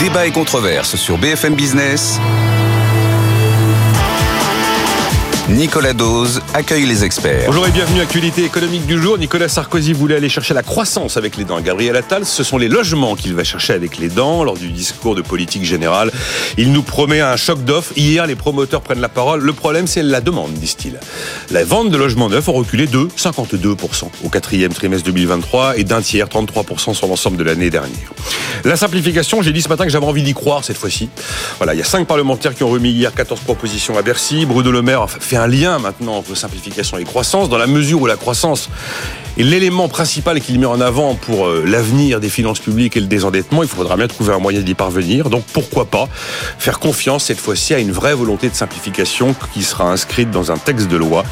Débat et controverse sur BFM Business. Nicolas Dose accueille les experts. Bonjour et bienvenue à Actualité économique du jour. Nicolas Sarkozy voulait aller chercher la croissance avec les dents. Gabriel Attal, ce sont les logements qu'il va chercher avec les dents lors du discours de politique générale. Il nous promet un choc d'offres. Hier, les promoteurs prennent la parole. Le problème, c'est la demande, disent-ils. La vente de logements neufs a reculé de 52% au quatrième trimestre 2023 et d'un tiers, 33% sur l'ensemble de l'année dernière. La simplification, j'ai dit ce matin que j'avais envie d'y croire cette fois-ci. Voilà, il y a cinq parlementaires qui ont remis hier 14 propositions à Bercy. Bruno Le Maire fait un lien maintenant entre simplification et croissance, dans la mesure où la croissance est l'élément principal qu'il met en avant pour euh, l'avenir des finances publiques et le désendettement. Il faudra bien trouver un moyen d'y parvenir. Donc pourquoi pas faire confiance cette fois-ci à une vraie volonté de simplification qui sera inscrite dans un texte de loi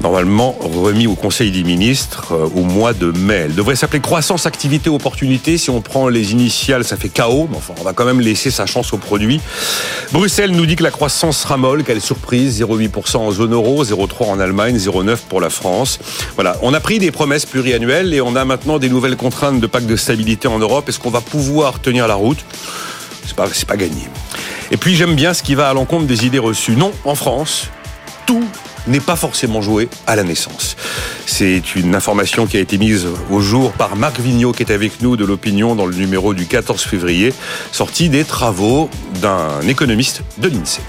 normalement remis au Conseil des ministres euh, au mois de mai. Elle devrait s'appeler croissance, activité, opportunité. Si on prend les initiales, ça fait chaos, mais enfin, on va quand même laisser sa chance au produit. Bruxelles nous dit que la croissance sera molle, qu'elle surprise, 0,8% en zone euro, 0,3% en Allemagne, 0,9% pour la France. Voilà, on a pris des promesses pluriannuelles et on a maintenant des nouvelles contraintes de pacte de stabilité en Europe. Est-ce qu'on va pouvoir tenir la route? C'est pas, pas gagné. Et puis j'aime bien ce qui va à l'encontre des idées reçues. Non, en France, tout n'est pas forcément joué à la naissance. C'est une information qui a été mise au jour par Marc Vigneault qui est avec nous de l'opinion dans le numéro du 14 février, sorti des travaux d'un économiste de l'INSEE.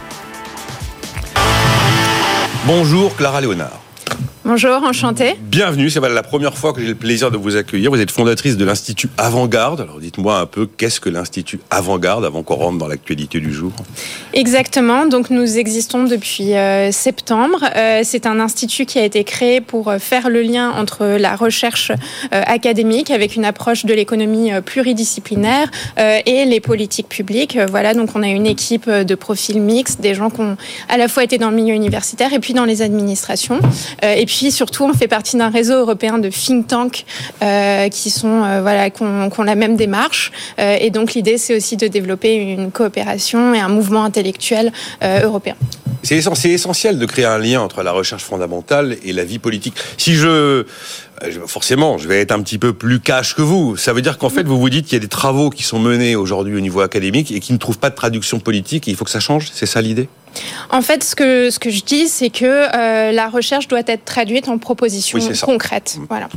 Bonjour Clara Léonard. Bonjour, enchanté. Bienvenue, c'est la première fois que j'ai le plaisir de vous accueillir. Vous êtes fondatrice de l'Institut Avant-Garde. Alors dites-moi un peu, qu'est-ce que l'Institut Avant-Garde avant qu'on rentre dans l'actualité du jour? Exactement, donc nous existons depuis euh, septembre. Euh, c'est un institut qui a été créé pour euh, faire le lien entre la recherche euh, académique avec une approche de l'économie pluridisciplinaire et les politiques publiques. voilà, donc on a une équipe de profils mixtes, des gens qui ont à la fois été dans le milieu universitaire et puis dans les administrations. et puis puis surtout, on fait partie d'un réseau européen de think tanks euh, qui sont euh, voilà, qui ont, la même démarche. Euh, et donc l'idée, c'est aussi de développer une coopération et un mouvement intellectuel européen. C'est essentiel de créer un lien entre la recherche fondamentale et la vie politique. Si je forcément, je vais être un petit peu plus cash que vous. Ça veut dire qu'en fait, vous vous dites qu'il y a des travaux qui sont menés aujourd'hui au niveau académique et qui ne trouvent pas de traduction politique. Et il faut que ça change. C'est ça l'idée? En fait, ce que, ce que je dis, c'est que euh, la recherche doit être traduite en propositions oui, concrètes. Mmh. Voilà.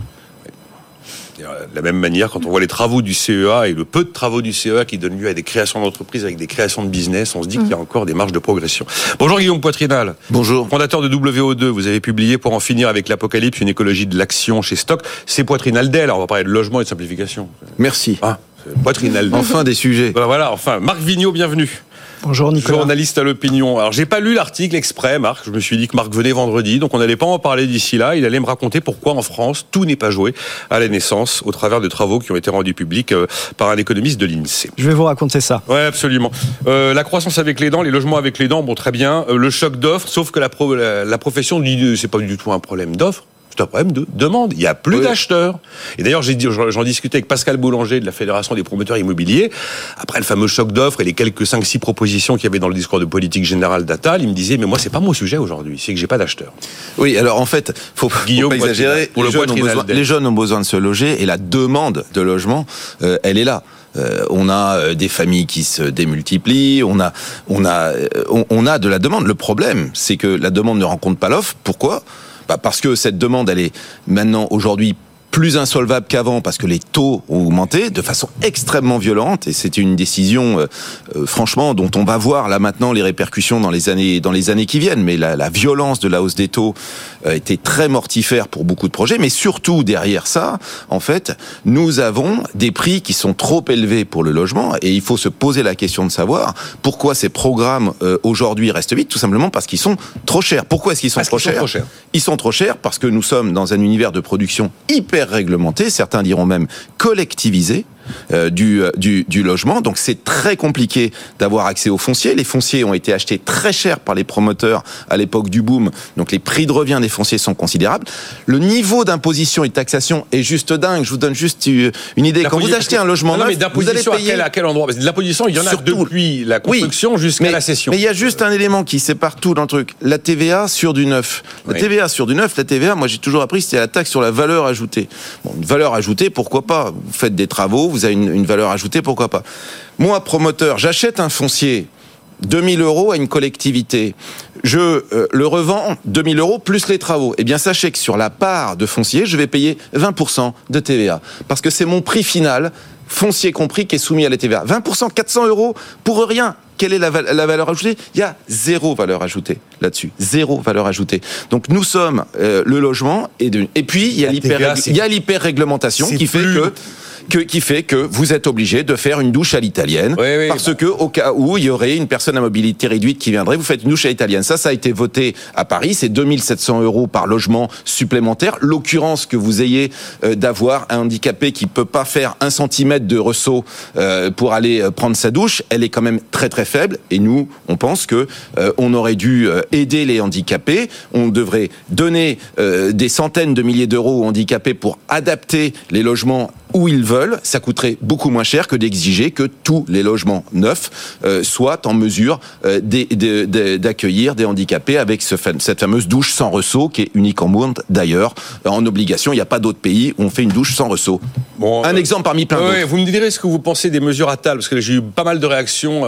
De la même manière, quand on voit les travaux du CEA et le peu de travaux du CEA qui donnent lieu à des créations d'entreprises avec des créations de business, on se dit mmh. qu'il y a encore des marges de progression. Bonjour Guillaume Poitrinal. Bonjour. Fondateur de WO2, vous avez publié pour en finir avec l'apocalypse une écologie de l'action chez Stock. C'est Poitrinal d'elle, on va parler de logement et de simplification. Merci. Ah, Poitrinal. enfin des sujets. Voilà, voilà, enfin, Marc Vigneault, bienvenue. Bonjour Nicolas. Journaliste à l'opinion. Alors j'ai pas lu l'article exprès, Marc. Je me suis dit que Marc venait vendredi, donc on n'allait pas en parler d'ici là. Il allait me raconter pourquoi en France tout n'est pas joué à la naissance au travers de travaux qui ont été rendus publics euh, par un économiste de l'Insee. Je vais vous raconter ça. Ouais, absolument. Euh, la croissance avec les dents, les logements avec les dents, bon très bien. Euh, le choc d'offres, sauf que la, pro la, la profession dit c'est pas du tout un problème d'offre. C'est un problème de demande. Il n'y a plus oui. d'acheteurs. Et d'ailleurs, j'en discutais avec Pascal Boulanger de la Fédération des promoteurs immobiliers. Après le fameux choc d'offres et les quelques 5-6 propositions qu'il y avait dans le discours de politique générale d'Atal, il me disait, mais moi, c'est pas mon sujet aujourd'hui. C'est que j'ai pas d'acheteurs. Oui, alors en fait, faut, Guillaume, faut pas exagérer. Pour les, le jeunes ont besoin, les jeunes ont besoin de se loger et la demande de logement, euh, elle est là. Euh, on a euh, des familles qui se démultiplient, on a, on a, on, on a de la demande. Le problème, c'est que la demande ne rencontre pas l'offre. Pourquoi? Bah Parce que cette demande, elle est maintenant aujourd'hui plus insolvable qu'avant parce que les taux ont augmenté de façon extrêmement violente et c'est une décision euh, euh, franchement dont on va voir là maintenant les répercussions dans les années dans les années qui viennent. Mais la, la violence de la hausse des taux euh, était très mortifère pour beaucoup de projets. Mais surtout derrière ça en fait nous avons des prix qui sont trop élevés pour le logement et il faut se poser la question de savoir pourquoi ces programmes euh, aujourd'hui restent vides tout simplement parce qu'ils sont trop chers. Pourquoi est-ce qu'ils sont, trop, qu sont chers? trop chers. Ils sont trop chers parce que nous sommes dans un univers de production hyper réglementé, certains diront même collectivisé. Euh, du, du, du, logement. Donc c'est très compliqué d'avoir accès aux fonciers. Les fonciers ont été achetés très cher par les promoteurs à l'époque du boom. Donc les prix de revient des fonciers sont considérables. Le niveau d'imposition et de taxation est juste dingue. Je vous donne juste une idée. Quand vous achetez un logement non, neuf, mais vous allez payer à quel, à quel endroit? Parce que l'imposition, il y en a Surtout, depuis la construction oui, jusqu'à la cession. Mais il y a juste un élément qui sépare tout dans le truc. La TVA sur du neuf. La oui. TVA sur du neuf, la TVA, moi j'ai toujours appris, c'était la taxe sur la valeur ajoutée. Bon, une valeur ajoutée, pourquoi pas? Vous faites des travaux, vous avez une, valeur ajoutée, pourquoi pas Moi, promoteur, j'achète un foncier 2000 euros à une collectivité, je euh, le revends 2000 euros plus les travaux. Eh bien, sachez que sur la part de foncier, je vais payer 20% de TVA. Parce que c'est mon prix final, foncier compris, qui est soumis à la TVA. 20%, 400 euros pour rien. Quelle est la, valeur ajoutée? Il y a zéro valeur ajoutée là-dessus. Zéro valeur ajoutée. Donc nous sommes euh, le logement et, de, et puis il y a l'hyper-réglementation qui fait que qui fait que vous êtes obligé de faire une douche à l'italienne. parce bah. que au cas où il y aurait une personne à mobilité réduite qui viendrait, vous faites une douche à l'italienne. Ça, ça a été voté à Paris. C'est 2700 euros par logement supplémentaire. L'occurrence que vous ayez euh, d'avoir un handicapé qui peut pas faire un centimètre de ressaut euh, pour aller euh, prendre sa douche, elle est quand même très très faible. Et nous, on pense que on aurait dû aider les handicapés. On devrait donner des centaines de milliers d'euros aux handicapés pour adapter les logements où ils veulent, ça coûterait beaucoup moins cher que d'exiger que tous les logements neufs euh, soient en mesure euh, d'accueillir des handicapés avec ce, cette fameuse douche sans ressaut qui est unique en monde d'ailleurs. En obligation, il n'y a pas d'autres pays où on fait une douche sans ressaut. Bon, Un euh, exemple parmi plein d'autres. vous me direz ce que vous pensez des mesures à tal, parce que j'ai eu pas mal de réactions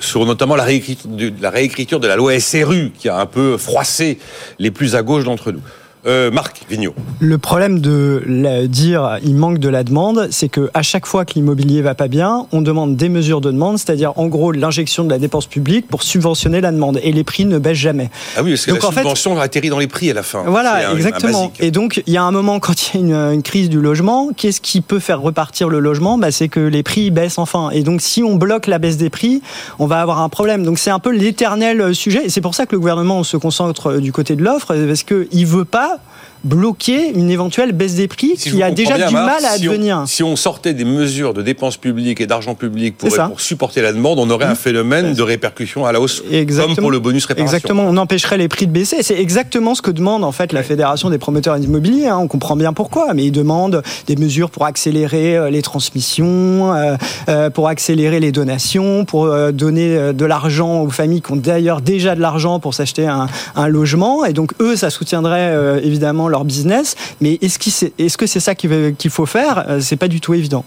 sur notamment la réécriture, de, la réécriture de la loi SRU qui a un peu froissé les plus à gauche d'entre nous. Euh, Marc Vigneault. Le problème de dire il manque de la demande, c'est que à chaque fois que l'immobilier va pas bien, on demande des mesures de demande, c'est-à-dire en gros l'injection de la dépense publique pour subventionner la demande et les prix ne baissent jamais. Ah oui, parce que la subvention atterrit dans les prix à la fin. Voilà, exactement. et donc il y a un moment quand il y a une, crise du logement, qu'est-ce qui peut faire repartir le logement? Bah, c'est que les prix baissent enfin. Et donc si on bloque la baisse des prix, on va avoir un problème. Donc c'est un peu l'éternel sujet. Et c'est pour ça que le gouvernement se concentre du côté de l'offre parce que il veut pas bloquer une éventuelle baisse des prix qui a déjà du mal à advenir. si on sortait des mesures de dépenses publiques et d'argent public pour, pour, supporter la demande, on aurait un phénomène de répercussion à la hausse, comme pour le bonus réparation. Exactement, on empêcherait les prix de baisser. C'est exactement ce que demande en fait la Fédération des promoteurs immobiliers. Hein. On comprend bien pourquoi, mais ils demandent des mesures pour accélérer euh, les transmissions, euh, euh, pour accélérer les donations, pour donner de l'argent aux familles qui ont d'ailleurs déjà de l'argent pour s'acheter un, un, logement. Et donc eux, ça soutiendrait évidemment leur business. Mais est-ce que c'est ça qu'il faut faire? Euh, C'est pas du tout évident.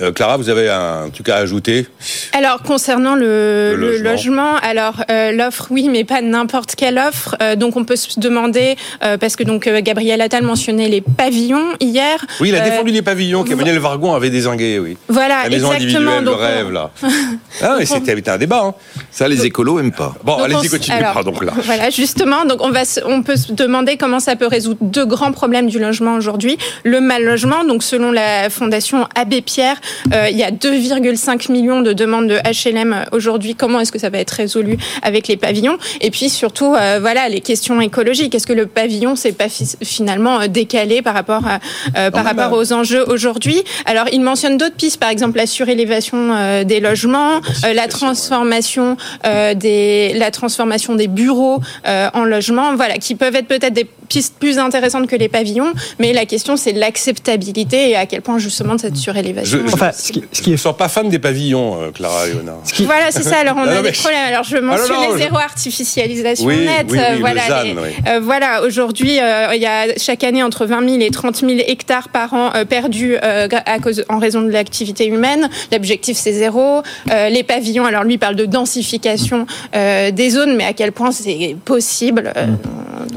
Euh, Clara, vous avez un truc à ajouter? Alors concernant le, logement. alors euh, l'offre, oui, mais pas n'importe quelle offre. Euh, donc on peut se demander parce que donc Gabriel Attal mentionnait les pavillons hier. Oui, il a défendu les pavillons qu'Emmanuel Vargon avait désingués, oui. Voilà, La maison exactement. le rêve là. ah oui, c'était un débat. Hein. Ça, les écolos aiment pas. Bon, allez-y, continuez. Pardon, là. Voilà, justement. Donc on va, on peut se demander comment ça peut résoudre deux grands problèmes du logement aujourd'hui. Le mal logement, donc selon la fondation Abbé Pierre, il y a 2,5 millions de demandes de HLM aujourd'hui. Comment est-ce que ça va être résolu avec les pavillons? Et puis surtout, euh, voilà, les questions écologiques. Est-ce que le pavillon c'est pas finalement euh, décalé par rapport à, par rapport aux enjeux aujourd'hui? Alors, il mentionne d'autres pistes, par exemple la surélévation des logements, la transformation des la transformation des bureaux en logements, voilà, qui peuvent être peut-être des pistes plus intéressantes que les pavillons, mais la question c'est l'acceptabilité et à quel point justement de cette surélévation. enfin, ce qui, ce qui est... Je ne pas fan des pavillons, euh, Clara Léonard. Voilà, c'est ça. Alors on a des problèmes. Alors je mentionne ah, les zéro artificialisation nette. voilà, euh, voilà. Aujourd'hui, euh, il y a chaque année entre 20 000 et 30 000 hectares par an perdus à cause, en raison de l'activité humaine. L'objectif c'est zéro. les pavillons, alors lui parle de densification des zones, mais à quel point c'est possible.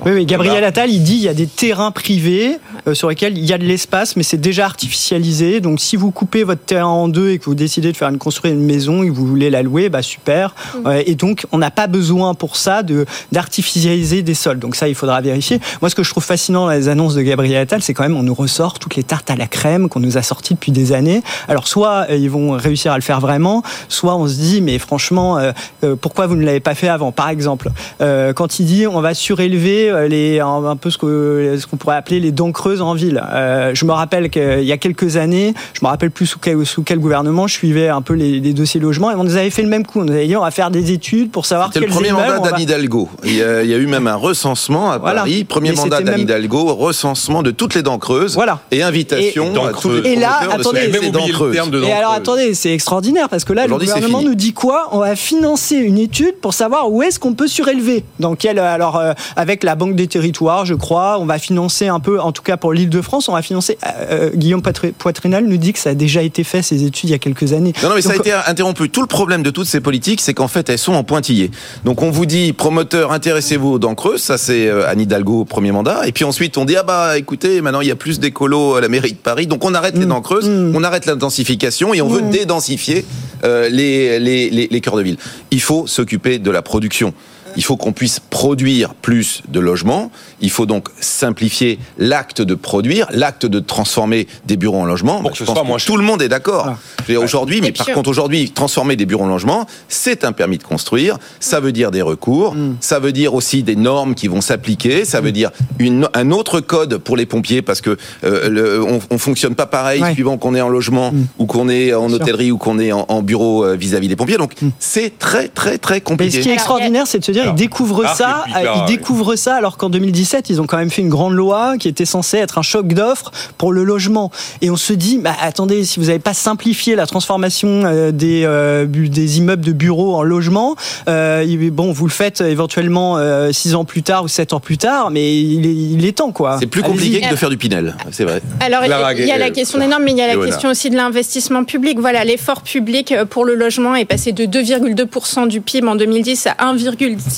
oui, oui, Gabriel Attal il dit il y a des terrains privés euh, sur lesquels il y a de l'espace, mais c'est déjà artificialisé. Donc si vous coupez votre terrain en deux et que vous décidez de faire une, construire une maison et que vous voulez la louer, bah super. Mm. et donc on n'a pas besoin pour ça de d'artificialiser des sols. Donc ça, il faudra vérifier. Moi, ce que je trouve fascinant dans les annonces de Gabriel Attal, c'est quand même on nous ressort toutes les tartes à la crème qu'on nous a sorties depuis des années. Alors soit euh, ils vont réussir à le faire vraiment, soit on se dit mais franchement, euh, pourquoi vous ne l'avez pas fait avant? Par exemple, quand il dit on va surélever les un peu ce qu'on ce qu'on pourrait appeler les dents creuses en ville. Euh, je me rappelle qu'il y a quelques années, je me rappelle plus sous quel, sous quel gouvernement, je suivais un peu les, dossiers logements et on nous avait fait le même coup. On nous avait dit on va faire des études pour savoir C'était le premier mandat d'Anne Hidalgo. Il y, a, eu même un recensement à Paris, premier mandat d'Anne Hidalgo, recensement de toutes les dents creuses voilà. et invitation et, à tous les Et là, attendez, de dents creuses. Et alors attendez, c'est extraordinaire parce que là, le gouvernement nous dit quoi? On va financer une étude pour savoir où est-ce qu'on peut surélever. Dans quel alors euh, avec la Banque des Territoires, je crois. On va financer un peu, en tout cas pour l'Île-de-France, on va financer. Euh, Guillaume Poitrinal nous dit que ça a déjà été fait, ces études, il y a quelques années. Non, non mais ça a été interrompu. Tout le problème de toutes ces politiques, c'est qu'en fait, elles sont en pointillé. Donc on vous dit, promoteur, intéressez-vous aux dents creuses, ça c'est Anne Hidalgo, premier mandat. Et puis ensuite, on dit, ah bah écoutez, maintenant il y a plus d'écolos à la mairie de Paris, donc on arrête les mm. dents creuses, mm. on arrête l'intensification et on veut mm. dédensifier euh, les, les, les, les cœurs de ville. Il faut s'occuper de la production. Il faut qu'on puisse produire plus de logements. Il faut donc simplifier l'acte de produire, l'acte de transformer des bureaux en logements. je pense que tout le monde est d'accord. Aujourd'hui, mais par contre aujourd'hui, transformer des bureaux en logements, c'est un permis de construire. Ça veut dire des recours. Mm. Ça veut dire aussi des normes qui vont s'appliquer. Ça veut mm. dire une, un autre code pour les pompiers parce que euh, on, on, fonctionne pas pareil suivant qu'on est en logement mm. ou qu'on est en hôtellerie ou qu'on est en, bureau euh, vis-à-vis des pompiers. Donc c'est très très très compliqué. ce qui est extraordinaire, c'est de se dire ils découvrent ça, ils découvrent ça alors qu'en 2017, ils ont quand même fait une grande loi qui était censée être un choc d'offres pour le logement. Et on se dit, bah, attendez, si vous n'avez pas simplifié la transformation euh, des, euh, des immeubles de bureaux en logements, euh, bon, vous le faites éventuellement six ans plus tard ou sept ans plus tard, mais il est, il est temps, quoi. C'est plus compliqué que de faire du Pinel, c'est vrai. Alors, il y a la question des normes, mais il y a la question aussi de l'investissement public. Voilà, l'effort public pour le logement est passé de 2,2% du PIB en 2010 à 1,6%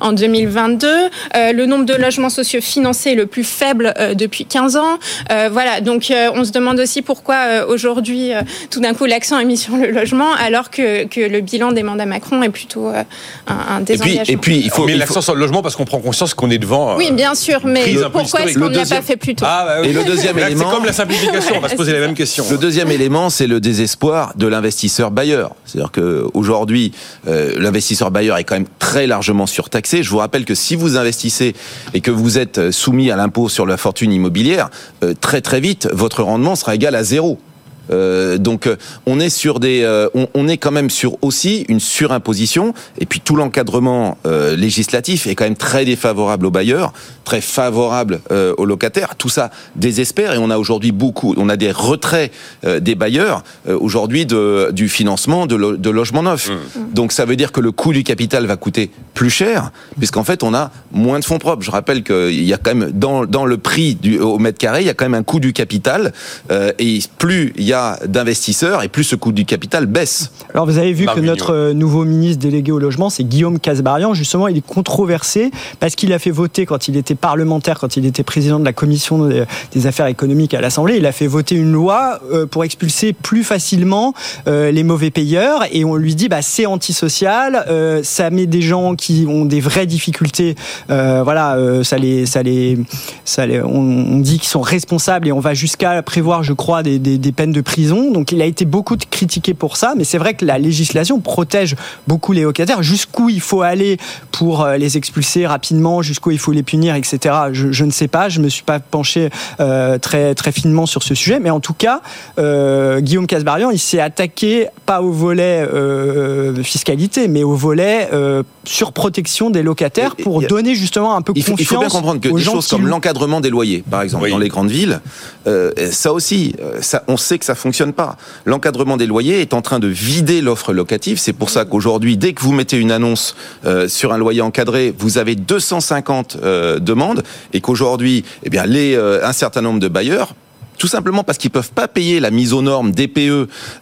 en 2022. le nombre de logements sociaux financé le plus faible euh, depuis 15 ans. Euh, voilà, donc euh, on se demande aussi pourquoi aujourd'hui, tout d'un coup, l'accent est mis sur le logement, alors que, que le bilan des mandats Macron est plutôt un, un désengagement. Et puis, et puis il faut mettre l'accent sur le logement parce qu'on prend conscience qu'on est devant. oui, bien sûr, mais pourquoi est-ce qu'on ne l'a pas fait plus tôt ah, bah Et le deuxième élément, c'est comme la simplification. On va se poser la même question. Le deuxième élément, c'est le désespoir de l'investisseur bailleur. C'est-à-dire qu'aujourd'hui, l'investisseur bailleur est quand même très largement surtaxé. Je vous rappelle que si vous investissez et que vous êtes soumis à l'impôt sur la fortune immobilière, euh, très très vite, votre rendement sera égal à zéro. Euh, donc on est sur des, on, est quand même sur aussi une surimposition et puis tout l'encadrement législatif est quand même très défavorable aux bailleurs très favorable euh, aux locataires. Tout ça désespère et on a aujourd'hui beaucoup, on a des retraits euh, des bailleurs euh, aujourd'hui de, du financement de, de logements neufs. Mmh. Donc ça veut dire que le coût du capital va coûter plus cher puisqu'en fait on a moins de fonds propres. Je rappelle qu'il y a quand même dans, dans le prix du, au mètre carré, il y a quand même un coût du capital et plus il y a d'investisseurs et plus ce coût du capital baisse. Alors vous avez vu que notre nouveau ministre délégué au logement, c'est Guillaume Casbarian. Justement, il est controversé parce qu'il a fait voter quand il était parlementaire, quand il était président de la commission des affaires économiques à l'Assemblée, il a fait voter une loi euh, pour expulser plus facilement euh, les mauvais payeurs et on lui dit bah c'est antisocial, euh, ça met des gens qui ont des vraies difficultés, voilà, ça les, ça les, ça les, on, dit qu'ils sont responsables et on va jusqu'à prévoir, je crois, des, des, des peines de prison. Donc il a été beaucoup critiqué pour ça, mais c'est vrai que la législation protège beaucoup les locataires. Jusqu'où il faut aller pour les expulser rapidement, jusqu'où il faut les punir, etc. Je, ne sais pas, je me suis pas penché euh, très très finement sur ce sujet, mais en tout cas, euh, Guillaume Casbarian, il s'est attaqué pas au volet euh, fiscalité, mais au volet surprotection des locataires pour donner justement un peu il faut, Il faut bien comprendre que des choses comme l'encadrement des loyers, par exemple, dans les grandes villes, ça aussi, ça, on sait que ça fonctionne pas. L'encadrement des loyers est en train de vider l'offre locative. C'est pour ça qu'aujourd'hui, dès que vous mettez une annonce sur un loyer encadré, vous avez 250 de et qu'aujourd'hui, eh bien, les, euh, un certain nombre de bailleurs tout simplement parce qu'ils peuvent pas payer la mise aux normes DPE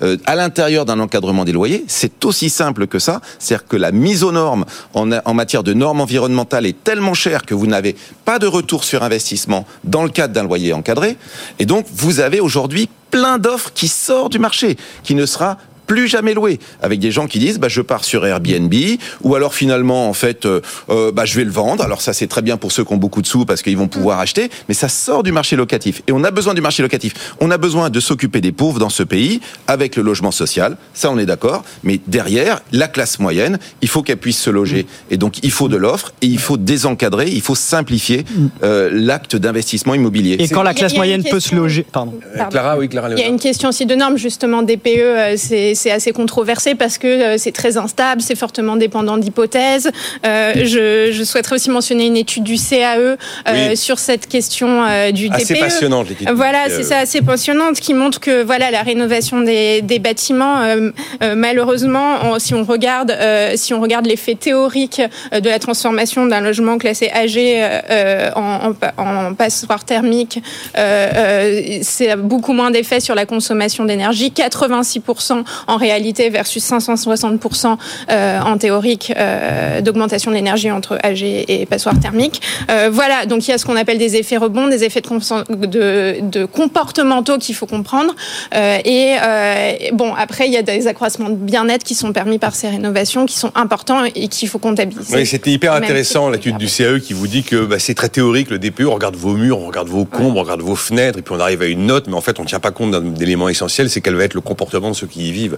euh, à l'intérieur d'un encadrement des loyers. C'est aussi simple que ça. C'est-à-dire que la mise aux normes en, en, matière de normes environnementales est tellement chère que vous n'avez pas de retour sur investissement dans le cadre d'un loyer encadré. Et donc, vous avez aujourd'hui plein d'offres qui sortent du marché, qui ne sera plus jamais loué. Avec des gens qui disent, bah, je pars sur Airbnb, ou alors finalement, en fait, euh, euh, bah, je vais le vendre. Alors ça, c'est très bien pour ceux qui ont beaucoup de sous parce qu'ils vont pouvoir mm. acheter, mais ça sort du marché locatif. Et on a besoin du marché locatif. On a besoin de s'occuper des pauvres dans ce pays avec le logement social. Ça, on est d'accord. Mais derrière, la classe moyenne, il faut qu'elle puisse se loger. Et donc, il faut de l'offre et il faut désencadrer, il faut simplifier mm. euh, l'acte d'investissement immobilier. Et quand la classe moyenne peut se loger, pardon. Clara, oui, Clara. Il y a une question aussi de normes, justement, DPE, c'est c'est assez controversé parce que c'est très instable, c'est fortement dépendant d'hypothèses. Je, je, souhaiterais aussi mentionner une étude du CAE sur cette question du DPE. Assez passionnante l'étude. Voilà, c'est ça, assez passionnante, qui montre que voilà la rénovation des, des bâtiments, malheureusement, si on regarde si on regarde l'effet théorique de la transformation d'un logement classé âgé en, en, en passoire thermique, c'est beaucoup moins d'effet sur la consommation d'énergie, 86% en réalité versus 560% euh, en théorique euh, d'augmentation de l'énergie entre AG et passoire thermique. Euh, voilà, donc il y a ce qu'on appelle des effets rebonds, des effets de, de, comportementaux qu'il faut comprendre. et bon, après, il y a des accroissements de bien-être qui sont permis par ces rénovations, qui sont importants et qu'il faut comptabiliser. Oui, c'était hyper intéressant l'étude du CAE qui vous dit que bah, c'est très théorique le DPE, on regarde vos murs, on regarde vos combes, on regarde vos fenêtres, et puis on arrive à une note, mais en fait on ne tient pas compte d'un élément essentiel, c'est quel va être le comportement de ceux qui y vivent.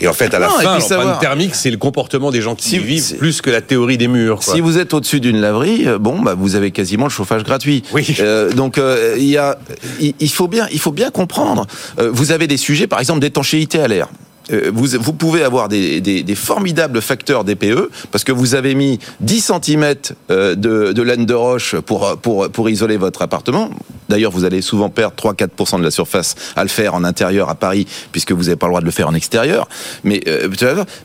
Et en fait, à la fin, l'empreinte thermique, c'est le comportement des gens qui y vivent, plus que la théorie des murs. Si vous êtes au-dessus d'une laverie, euh, bon, bah, vous avez quasiment le chauffage gratuit. Oui. Euh, donc euh, il y a, il faut bien, il faut bien comprendre. vous avez des sujets, par exemple, d'étanchéité à l'air. Euh, vous, vous, pouvez avoir des, des, des, formidables facteurs DPE parce que vous avez mis 10 cm euh, de, de laine de roche pour, pour, pour isoler votre appartement. D'ailleurs, vous allez souvent perdre 3-4% de la surface à le faire en intérieur à Paris puisque vous n'avez pas le droit de le faire en extérieur. Mais, euh,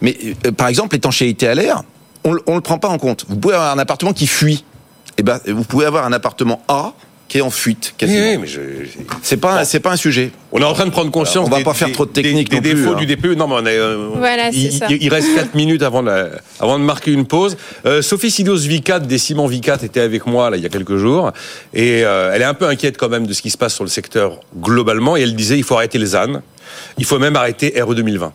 mais par exemple, l'étanchéité à l'air, on ne le prend pas en compte. Vous pouvez avoir un appartement qui fuit. Et eh ben, vous pouvez avoir un appartement A qui est en fuite. Oui, mais je... c'est pas c'est pas un sujet. On est en train de prendre conscience. on va pas faire trop de techniques des, défauts hein. du DPE. Non, mais on est, euh, voilà, il, ça. il, reste 4 minutes avant de, avant de marquer une pause. Euh, Sophie Sidos Vicat des Ciments Vicat était avec moi là il y a quelques jours et euh, elle est un peu inquiète quand même de ce qui se passe sur le secteur globalement et elle disait il faut arrêter les ânes, il faut même arrêter RE 2020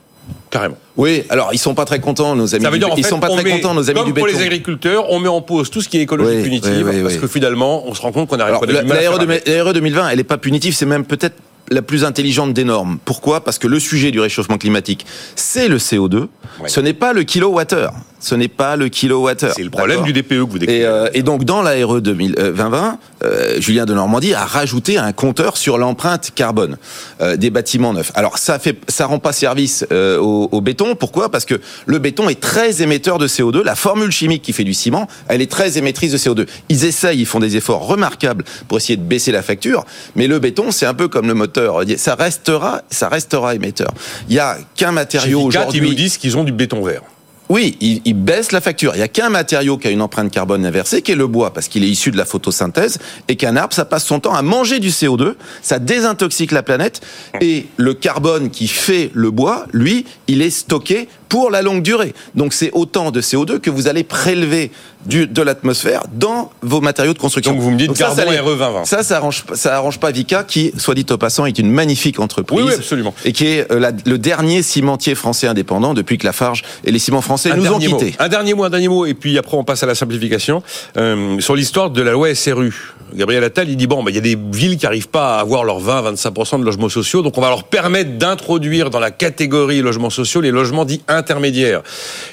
carrément. Oui, alors ils sont pas très contents, nos amis. Ça veut dire, ils sont pas très contents, nos amis comme du béton. pour les agriculteurs, on met en pause tout ce qui est écologie punitive, parce que finalement, on se rend compte qu'on n'arrive pas de la, la RE 2020, elle est pas punitive, c'est même peut-être la plus intelligente des normes. Pourquoi? Parce que le sujet du réchauffement climatique, c'est le CO2. Ce n'est pas le kilowattheure. Ce n'est pas le kilowattheure. C'est le problème du DPE que vous décrivez. Et, euh, et donc, dans la RE 2020, euh, Julien de Normandie a rajouté un compteur sur l'empreinte carbone euh, des bâtiments neufs. Alors, ça fait, ça rend pas service euh, au, au, béton. Pourquoi? Parce que le béton est très émetteur de CO2. La formule chimique qui fait du ciment, elle est très émettrice de CO2. Ils essayent, ils font des efforts remarquables pour essayer de baisser la facture. Mais le béton, c'est un peu comme le moteur ça restera, ça restera émetteur. Il y a qu'un matériau aujourd'hui. Ils nous disent qu'ils ont du béton vert. Oui, il, baisse la facture. Il n'y a qu'un matériau qui a une empreinte carbone inversée, qui est le bois, parce qu'il est issu de la photosynthèse, et qu'un arbre, ça passe son temps à manger du CO2, ça désintoxique la planète, et le carbone qui fait le bois, lui, il est stocké pour la longue durée. Donc c'est autant de CO2 que vous allez prélever du, de l'atmosphère dans vos matériaux de construction. Donc vous me dites Donc ça, ça, 2020. Ça, ça arrange, ça arrange pas Vika, qui, soit dit au passant, est une magnifique entreprise. Oui, absolument. Et qui est euh, le dernier cimentier français indépendant depuis que Lafarge et les ciments français nous ont quittés. Un dernier mot, un dernier mot, et puis après on passe à la simplification. Euh, sur l'histoire de la loi SRU. Gabriel Attal, il dit bon, bah, il y a des villes qui n'arrivent pas à avoir leurs 20-25% de logements sociaux, donc on va leur permettre d'introduire dans la catégorie logements sociaux les logements dits intermédiaires.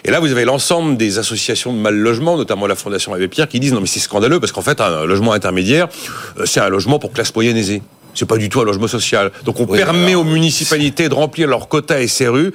Et là, vous avez l'ensemble des associations de mal logement, notamment la Fondation Abbé Pierre, qui disent non mais c'est scandaleux parce qu'en fait un logement intermédiaire, euh, c'est un logement pour classe moyenne aisée. C'est pas du tout un logement social. Donc on permet aux municipalités de remplir leur quota SRU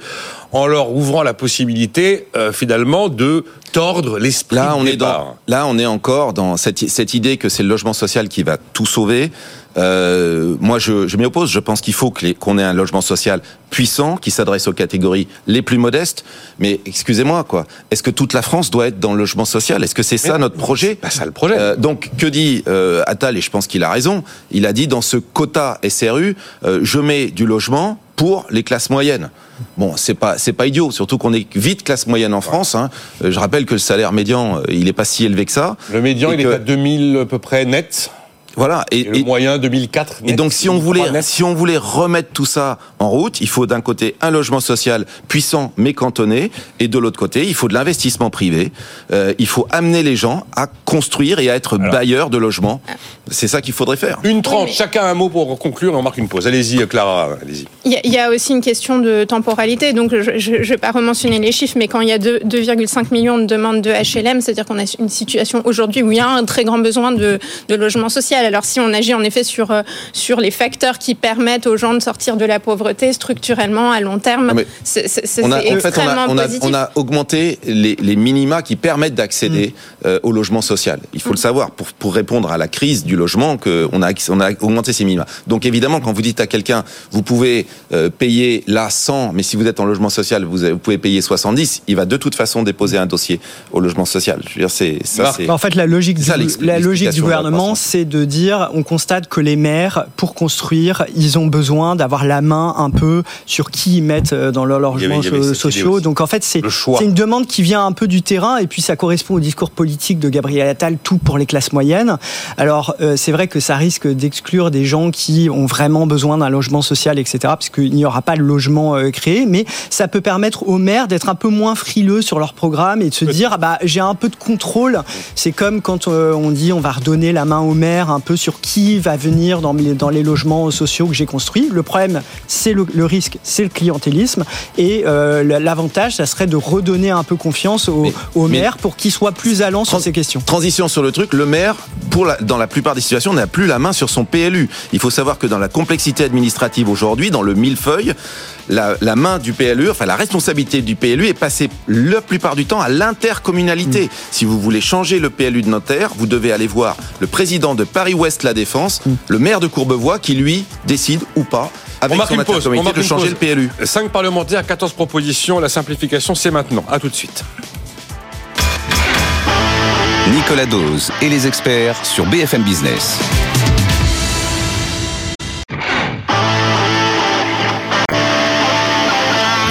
en leur ouvrant la possibilité euh, finalement de tordre l'esprit là on est dans, là on est encore dans cette, cette idée que c'est le logement social qui va tout sauver euh, moi, je, je m'y oppose. Je pense qu'il faut qu'on ait un logement social puissant qui s'adresse aux catégories les plus modestes. Mais excusez-moi, quoi. Est-ce que toute la France doit être dans le logement social? Est-ce que c'est ça notre projet? Pas ça le projet. Euh, donc, que dit euh, Attal? Et je pense qu'il a raison. Il a dit dans ce quota SRU, euh, je mets du logement pour les classes moyennes. Bon, c'est pas c'est pas idiot, surtout qu'on est vite classe moyenne en France. Hein. Euh, je rappelle que le salaire médian, il est pas si élevé que ça. Le médian, il est à 2000 à peu près net. Voilà. Et, le moyen 2004. et donc, si on voulait, si on voulait remettre tout ça en route, il faut d'un côté un logement social puissant mais cantonné, et de l'autre côté, il faut de l'investissement privé. Euh, il faut amener les gens à construire et à être bailleurs de logements. C'est ça qu'il faudrait faire. Une trente, chacun un mot pour conclure et on marque une pause. Allez-y, Clara, allez-y. Il y, a aussi une question de temporalité. Donc, je ne vais pas rementionner les chiffres, mais quand il y a 2,5 millions de demandes de HLM, c'est-à-dire qu'on a une situation aujourd'hui où il y a un très grand besoin de, de, logement social. Alors, si on agit en effet sur, euh, sur les facteurs qui permettent aux gens de sortir de la pauvreté structurellement à long terme, c'est extrêmement on a, on a, augmenté les, les, minima qui permettent d'accéder mm. euh, au logement social. Il faut le mm. savoir pour, pour répondre à la crise du logement qu'on a, on a augmenté ces minima. Donc évidemment, quand vous dites à quelqu'un, vous pouvez euh, payer là 100, mais si vous êtes en logement social, vous, vous, pouvez payer 70, il va de toute façon déposer un dossier au logement social. Je veux dire, c'est ça. En fait, la logique du, la logique du gouvernement, c'est de dire, on constate que les maires, pour construire, ils ont besoin d'avoir la main un peu sur qui ils mettent euh, dans leurs logements sociaux. Donc en fait, c'est une demande qui vient un peu du terrain, et puis ça correspond au discours politique de Gabriel Attal, tout pour les classes moyennes. Alors euh, c'est vrai que ça risque d'exclure des gens qui ont vraiment besoin d'un logement social, etc., parce qu'il n'y aura pas de logement euh, créé, mais ça peut permettre aux maires d'être un peu moins frileux sur leur programme et de se dire, ah bah, j'ai un peu de contrôle. C'est comme quand euh, on dit, on va redonner la main aux maires un peu sur qui va venir dans, dans les logements sociaux que j'ai construits. Le problème, c'est le, risque, c'est le clientélisme, et l'avantage, ça serait de redonner un peu confiance aux, maires pour qu'ils soient plus allants sur ces questions. Transition sur le truc, le maire, pour dans la plupart des situations, n'a plus la main sur son PLU. Il faut savoir que dans la complexité administrative aujourd'hui, dans le millefeuille, la, la, main du PLU, enfin la responsabilité du PLU est passée la plupart du temps à l'intercommunalité. Mm. Si vous voulez changer le PLU de notaire, vous devez aller voir le président de Paris-Ouest La Défense, mm. le maire de Courbevoie, qui lui décide ou pas avec on son intercommunalité de changer le PLU. 5 parlementaires, 14 propositions, la simplification c'est maintenant. À tout de suite. Nicolas Dose et les experts sur BFM Business.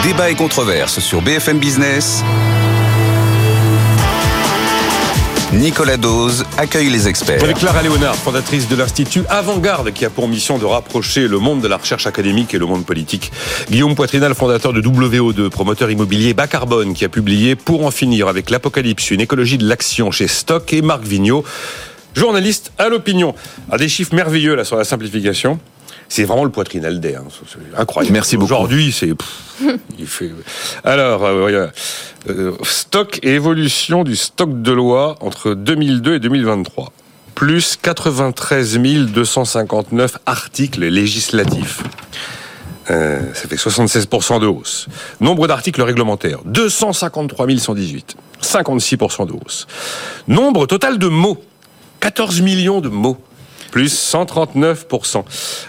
Débat et controverse sur BFM Business. Nicolas Dose accueille les experts. Avec Clara Léonard, fondatrice de l'Institut Avant-Garde, qui a pour mission de rapprocher le monde de la recherche académique et le monde politique. Guillaume Poitrinal, fondateur de WO2, promoteur immobilier bas carbone, qui a publié Pour en finir avec l'apocalypse, une écologie de l'action chez Stock, et Marc Vigneault, journaliste à l'opinion. A des chiffres merveilleux là sur la simplification. C'est vraiment le poitrinal d'air. Hein. Incroyable. Merci beaucoup. Aujourd'hui, c'est. il fait. Alors, euh, euh, stock et évolution du stock de loi entre 2002 et 2023. Plus 93 259 articles législatifs. Euh, ça fait 76% de hausse. Nombre d'articles réglementaires, 253 118. 56% de hausse. Nombre total de mots, 14 millions de mots plus 139%.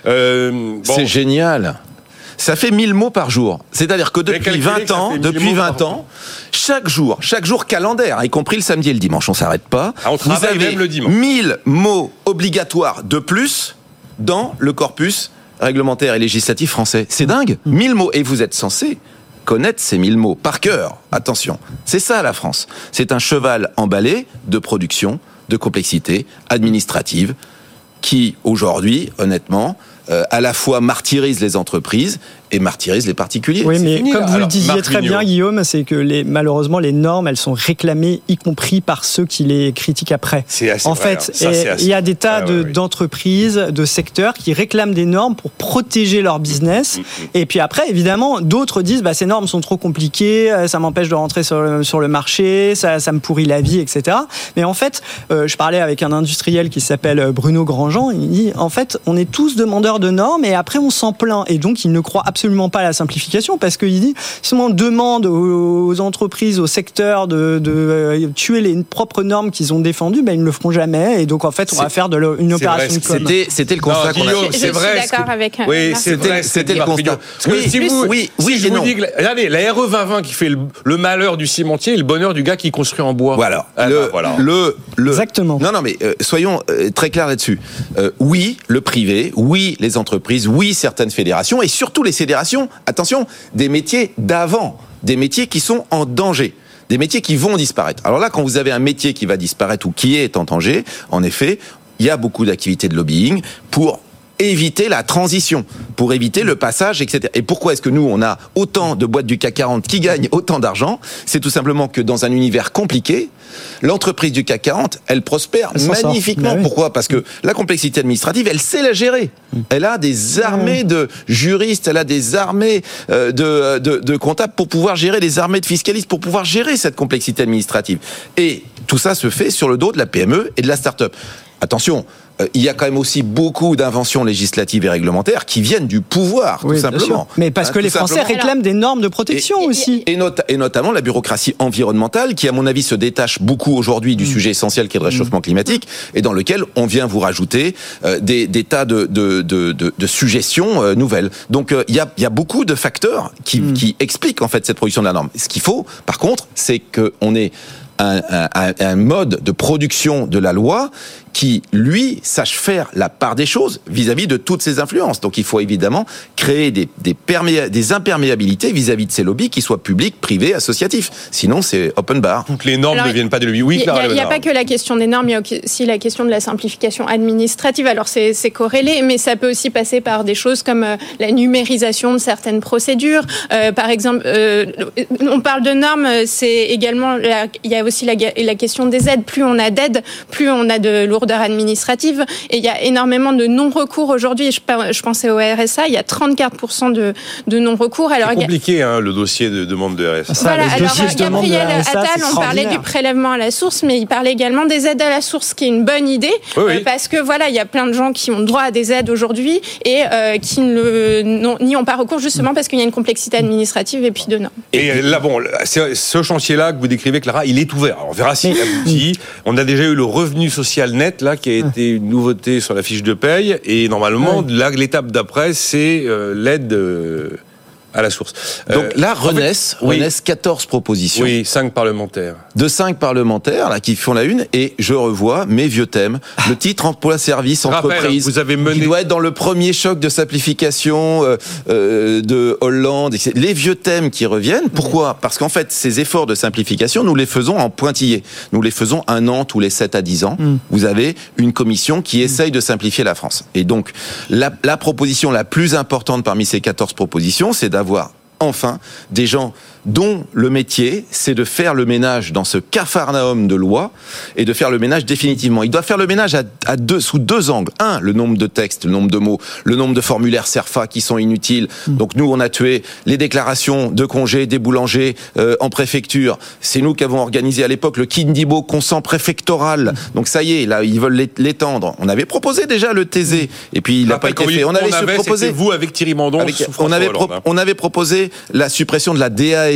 Euh, C'est génial. Ça fait 1000 mots par jour. C'est-à-dire que depuis 20 ans, depuis 20 ans, chaque jour, chaque jour calendaire, y compris le samedi et le dimanche, on s'arrête pas. Ah, on vous avez même le dimanche. 1000 mots obligatoires de plus dans le corpus réglementaire et législatif français. C'est dingue. 1000 mots. Et vous êtes censé connaître ces 1000 mots par cœur. Attention. C'est ça la France. C'est un cheval emballé de production, de complexité administrative, qui, aujourd'hui, honnêtement, euh, à la fois martyrise les entreprises et martyrise les particuliers. Oui, mais comme vous le disiez très bien, Guillaume, c'est que les, malheureusement, les normes, elles sont réclamées, y compris par ceux qui les critiquent après. C'est assez En fait, il y a des tas d'entreprises, de, secteurs qui réclament des normes pour protéger leur business. Mm, mm, mm. Et puis après, évidemment, d'autres disent, bah, ces normes sont trop compliquées, euh, ça m'empêche de rentrer sur le, sur le marché, ça, ça, me pourrit la vie, etc. Mais en fait, euh, je parlais avec un industriel qui s'appelle Bruno Grandjean, il dit, en fait, on est tous demandeurs de normes et après on s'en plaint. Et donc, il ne croit absolument absolument pas la simplification parce qu'il dit si on demande aux entreprises, aux secteurs de, de euh, tuer les propres normes qu'ils ont défendues, ben ils ne le feront jamais. Et donc en fait, on va faire de une opération de com. C'était le constat qu'on a C'est vrai. d'accord avec. Oui, c'était le constat. oui, si vous, oui, oui, je vous dis que, regardez, la RE 2020 qui fait le, malheur du cimentier et le bonheur du gars qui construit en bois. Voilà. Ah, le, bah, le, le, Exactement. Non, non, mais euh, soyons euh, très clairs là-dessus. oui, le privé, oui, les entreprises, oui, certaines fédérations et surtout les attention, des métiers d'avant, des métiers qui sont en danger des métiers qui vont disparaître. Alors là, quand vous avez un métier qui va disparaître ou qui est en danger, en effet, il y a beaucoup d'activités de lobbying pour éviter la transition, pour éviter le passage, etc. Et pourquoi est-ce que nous, on a autant de boîtes du CAC 40 qui gagnent autant d'argent? C'est tout simplement que dans un univers compliqué, l'entreprise du CAC 40, elle prospère magnifiquement. Bah pourquoi? Parce que la complexité administrative, elle sait la gérer. Mm. Elle a des armées de juristes, elle a des armées euh, de, de, de comptables pour pouvoir gérer des armées de fiscalistes, pour pouvoir gérer cette complexité administrative. Et tout ça se fait sur le dos de la PME et de la start-up. Attention, euh, il y a quand même aussi beaucoup d'inventions législatives et réglementaires qui viennent du pouvoir, tout simplement. Mais parce hein, que les Français réclament des normes de protection aussi. Et, notamment la bureaucratie environnementale, qui, à mon avis, se détache beaucoup aujourd'hui du mm. sujet essentiel qui est le réchauffement mm. climatique, et dans lequel on vient vous rajouter euh, des, tas de, de, suggestions euh, nouvelles. Donc il y, a, beaucoup de facteurs qui, mm. qui expliquent en fait cette production de la norme. Ce qu'il faut, par contre, c'est qu'on ait un, mode de production de la loi qui, lui, sache faire la part des choses vis-à-vis de toutes ces influences. Donc il faut évidemment créer des, des, des imperméabilités vis-à-vis de ces lobbies qui soient publics, privés, associatifs. Sinon, c'est open bar. Toutes les normes ne viennent pas de lui. Oui, Il n'y a, pas que la question des normes, il y a aussi la question de la simplification administrative. Alors c'est corrélé, mais ça peut aussi passer par des choses comme euh, la numérisation de certaines procédures. Euh, par exemple, euh, on parle de normes, c'est également, il y a aussi la, la question des aides. Plus on a d'aides, plus on a de lourdeur administrative. Et il y a énormément de non-recours aujourd'hui. Je, je, pensais au RSA, il y a 34% de, de non-recours. C'est compliqué hein, le dossier de demande de RSA. voilà, alors Gabriel Attal, on parlait du prélèvement à la source, mais il parlait également des aides à la source, qui est une bonne idée, euh, parce que voilà, il y a plein de gens qui ont droit à des aides aujourd'hui et euh, qui ne n'y ont pas recours justement parce qu'il y a une complexité administrative et puis de normes. Et là, bon, ce chantier-là que vous décrivez, Clara, il est ouvert. on verra s'il aboutit. On a déjà eu le revenu social net là qui a été une nouveauté sur la fiche de paye et normalement l'étape d'après c'est euh, l'aide euh, à la source. Donc euh, là, renaissent, renaissent 14 propositions. Oui, 5 parlementaires. De 5 parlementaires là, qui font la une, et je revois mes vieux thèmes. Le titre emploi service entreprise, vous avez mené... qui doit être dans le premier choc de simplification euh, euh, de Hollande. Les vieux thèmes qui reviennent. Pourquoi? Parce qu'en fait, ces efforts de simplification, nous les faisons en pointillés. Nous les faisons un an tous les 7 à 10 ans. Mm. Vous avez une commission qui essaye de simplifier la France. Et donc, la, la proposition la plus importante parmi ces 14 propositions, c'est d'avoir enfin des gens dont le métier, c'est de faire le ménage dans ce cafarnaum de loi et de faire le ménage définitivement. Il doit faire le ménage à, deux, sous deux angles. Un, le nombre de textes, le nombre de mots, le nombre de formulaires CERFA qui sont inutiles. Mm. Donc nous, on a tué les déclarations de congés des boulangers euh, en préfecture. C'est nous qui avons organisé à l'époque le Kindibo consent préfectoral. Mm. Donc ça y est, là, ils veulent l'étendre. On avait proposé déjà le TZ et puis il n'a pas été fait. On avait, proposé vous avec Thierry Mandon. on avait hein. on avait proposé la suppression de la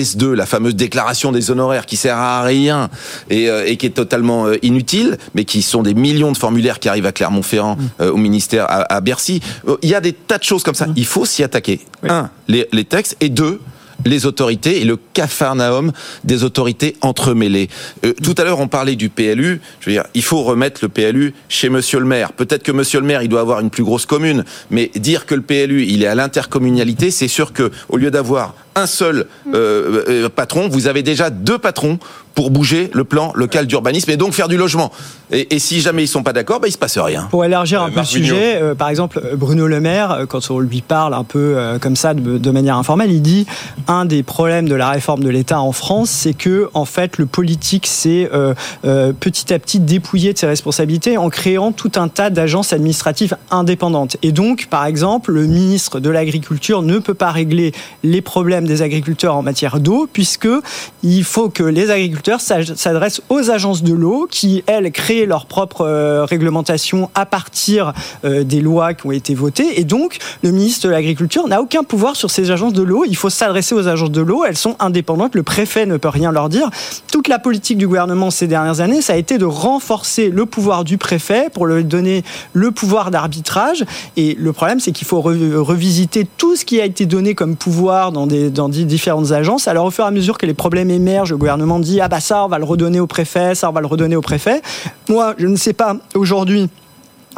DAS2, la fameuse déclaration des honoraires qui sert à rien et, euh, qui est totalement euh, inutile, mais qui sont des millions de formulaires qui arrivent à Clermont-Ferrand, mm. euh, au ministère, à, Bercy. Il y a des tas de choses comme ça. Mm. Il faut s'y attaquer. Un, les, les textes, et deux, les autorités et le cafarnaum des autorités entremêlées. Euh, tout à l'heure, on parlait du PLU. Je veux dire, il faut remettre le PLU chez Monsieur le maire. Peut-être que Monsieur le maire, il doit avoir une plus grosse commune, mais dire que le PLU, il est à l'intercommunalité, c'est sûr que au lieu d'avoir un seul euh, euh, patron, vous avez déjà deux patrons pour bouger le plan local d'urbanisme et donc faire du logement. Et, si jamais ils sont pas d'accord, bah, il se passe rien. Pour élargir un peu le sujet, euh, par exemple, Bruno Le Maire, quand on lui parle un peu comme ça, de, manière informelle, il dit un des problèmes de la réforme de l'État en France, c'est que en fait, le politique s'est petit à petit dépouillé de ses responsabilités en créant tout un tas d'agences administratives indépendantes. Et donc, par exemple, le ministre de l'Agriculture ne peut pas régler les problèmes des agriculteurs en matière d'eau, puisque il faut que les agriculteurs s'adressent aux agences de l'eau, qui elles créent leur propre euh, réglementation à partir euh, des lois qui ont été votées. Et donc, le ministre de l'Agriculture n'a aucun pouvoir sur ces agences de l'eau. Il faut s'adresser aux agences de l'eau. Elles sont indépendantes. Le préfet ne peut rien leur dire. Toute la politique du gouvernement ces dernières années, ça a été de renforcer le pouvoir du préfet pour lui donner le pouvoir d'arbitrage. Et le problème, c'est qu'il faut revisiter tout ce qui a été donné comme pouvoir dans des dans différentes agences. Alors au fur et à mesure que les problèmes émergent, le gouvernement dit ah bah ça on va le redonner au préfet, ça on va le redonner au préfet. Moi je ne sais pas aujourd'hui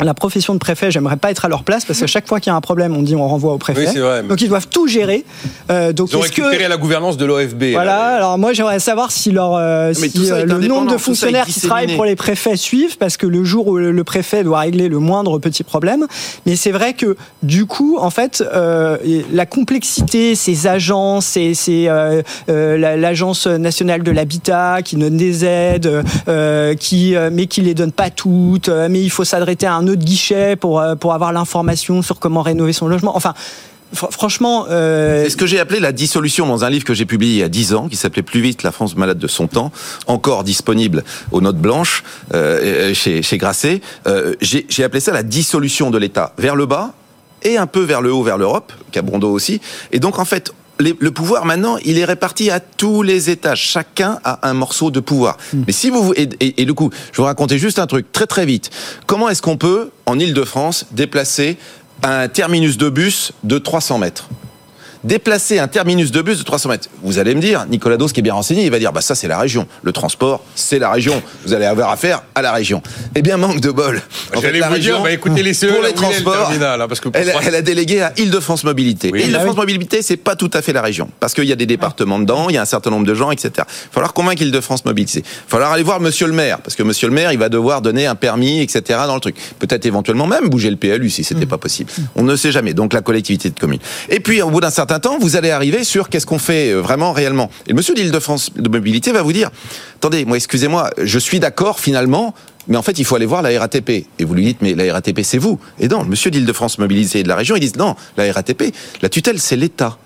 la profession de préfet, j'aimerais pas être à leur place parce qu'à chaque fois qu'il y a un problème, on dit on renvoie au préfet. donc ils doivent tout gérer. Euh, donc ils ont récupéré la gouvernance de l'OFB. Voilà. Alors moi j'aimerais savoir si, leur, euh, euh, le nombre de fonctionnaires qui travaillent pour les préfets suivent parce que le jour où le préfet doit régler le moindre petit problème. Mais c'est vrai que du coup, en fait, la complexité, ces agences, c'est l'agence nationale de l'habitat qui donne des aides, qui mais qui les donne pas toutes, mais il faut s'adresser à un autre guichet pour, euh, pour avoir l'information sur comment rénover son logement. Enfin, franchement. Euh... C'est ce que j'ai appelé la dissolution dans un livre que j'ai publié il y a 10 ans, qui s'appelait Plus vite la France malade de son temps, encore disponible aux notes blanches euh, chez, chez Grasset. J'ai appelé ça la dissolution de l'État vers le bas et un peu vers le haut, vers l'Europe, Cabrondo aussi. Et donc en fait, le pouvoir maintenant, il est réparti à tous les étages. Chacun a un morceau de pouvoir. Hmm. Mais si vous et, et, du coup, je vais vous raconter juste un truc très très vite. Comment est-ce qu'on peut en Île-de-France déplacer un terminus de bus de 300 mètres? Déplacer un terminus de bus de 300 mètres. Vous allez me dire, Nicolas Dos, qui est bien renseigné, il va dire, bah ça c'est la région. Le transport, c'est la région. Vous allez avoir affaire à la région. Eh bien, manque de bol. J'allais vous dire, bah, écoutez les CE, pour les transports, hein, parce que elle, a délégué à Île-de-France Mobilité. Île-de-France bah Mobilité, c'est pas tout à fait la région, parce qu'il y a des départements dedans, il y a un certain nombre de gens, etc. Il va falloir convaincre Île-de-France Mobilité. Il va falloir aller voir Monsieur le Maire, parce que Monsieur le Maire, il va devoir donner un permis, etc. dans le truc. Peut-être éventuellement même bouger le PLU si c'était mm. pas possible. On ne sait jamais. Donc la collectivité de commune. Et puis au bout d'un certain temps, vous allez arriver sur qu'est-ce qu'on fait euh, vraiment réellement. Et le monsieur d'Île-de-France de Mobilité va vous dire, attendez, moi excusez-moi, je suis d'accord finalement, mais en fait, il faut aller voir la RATP. Et vous lui dites, mais la RATP, c'est vous. Et non, monsieur d'Île-de-France Mobilité de la région, ils disent, non, la RATP, la tutelle, c'est l'État.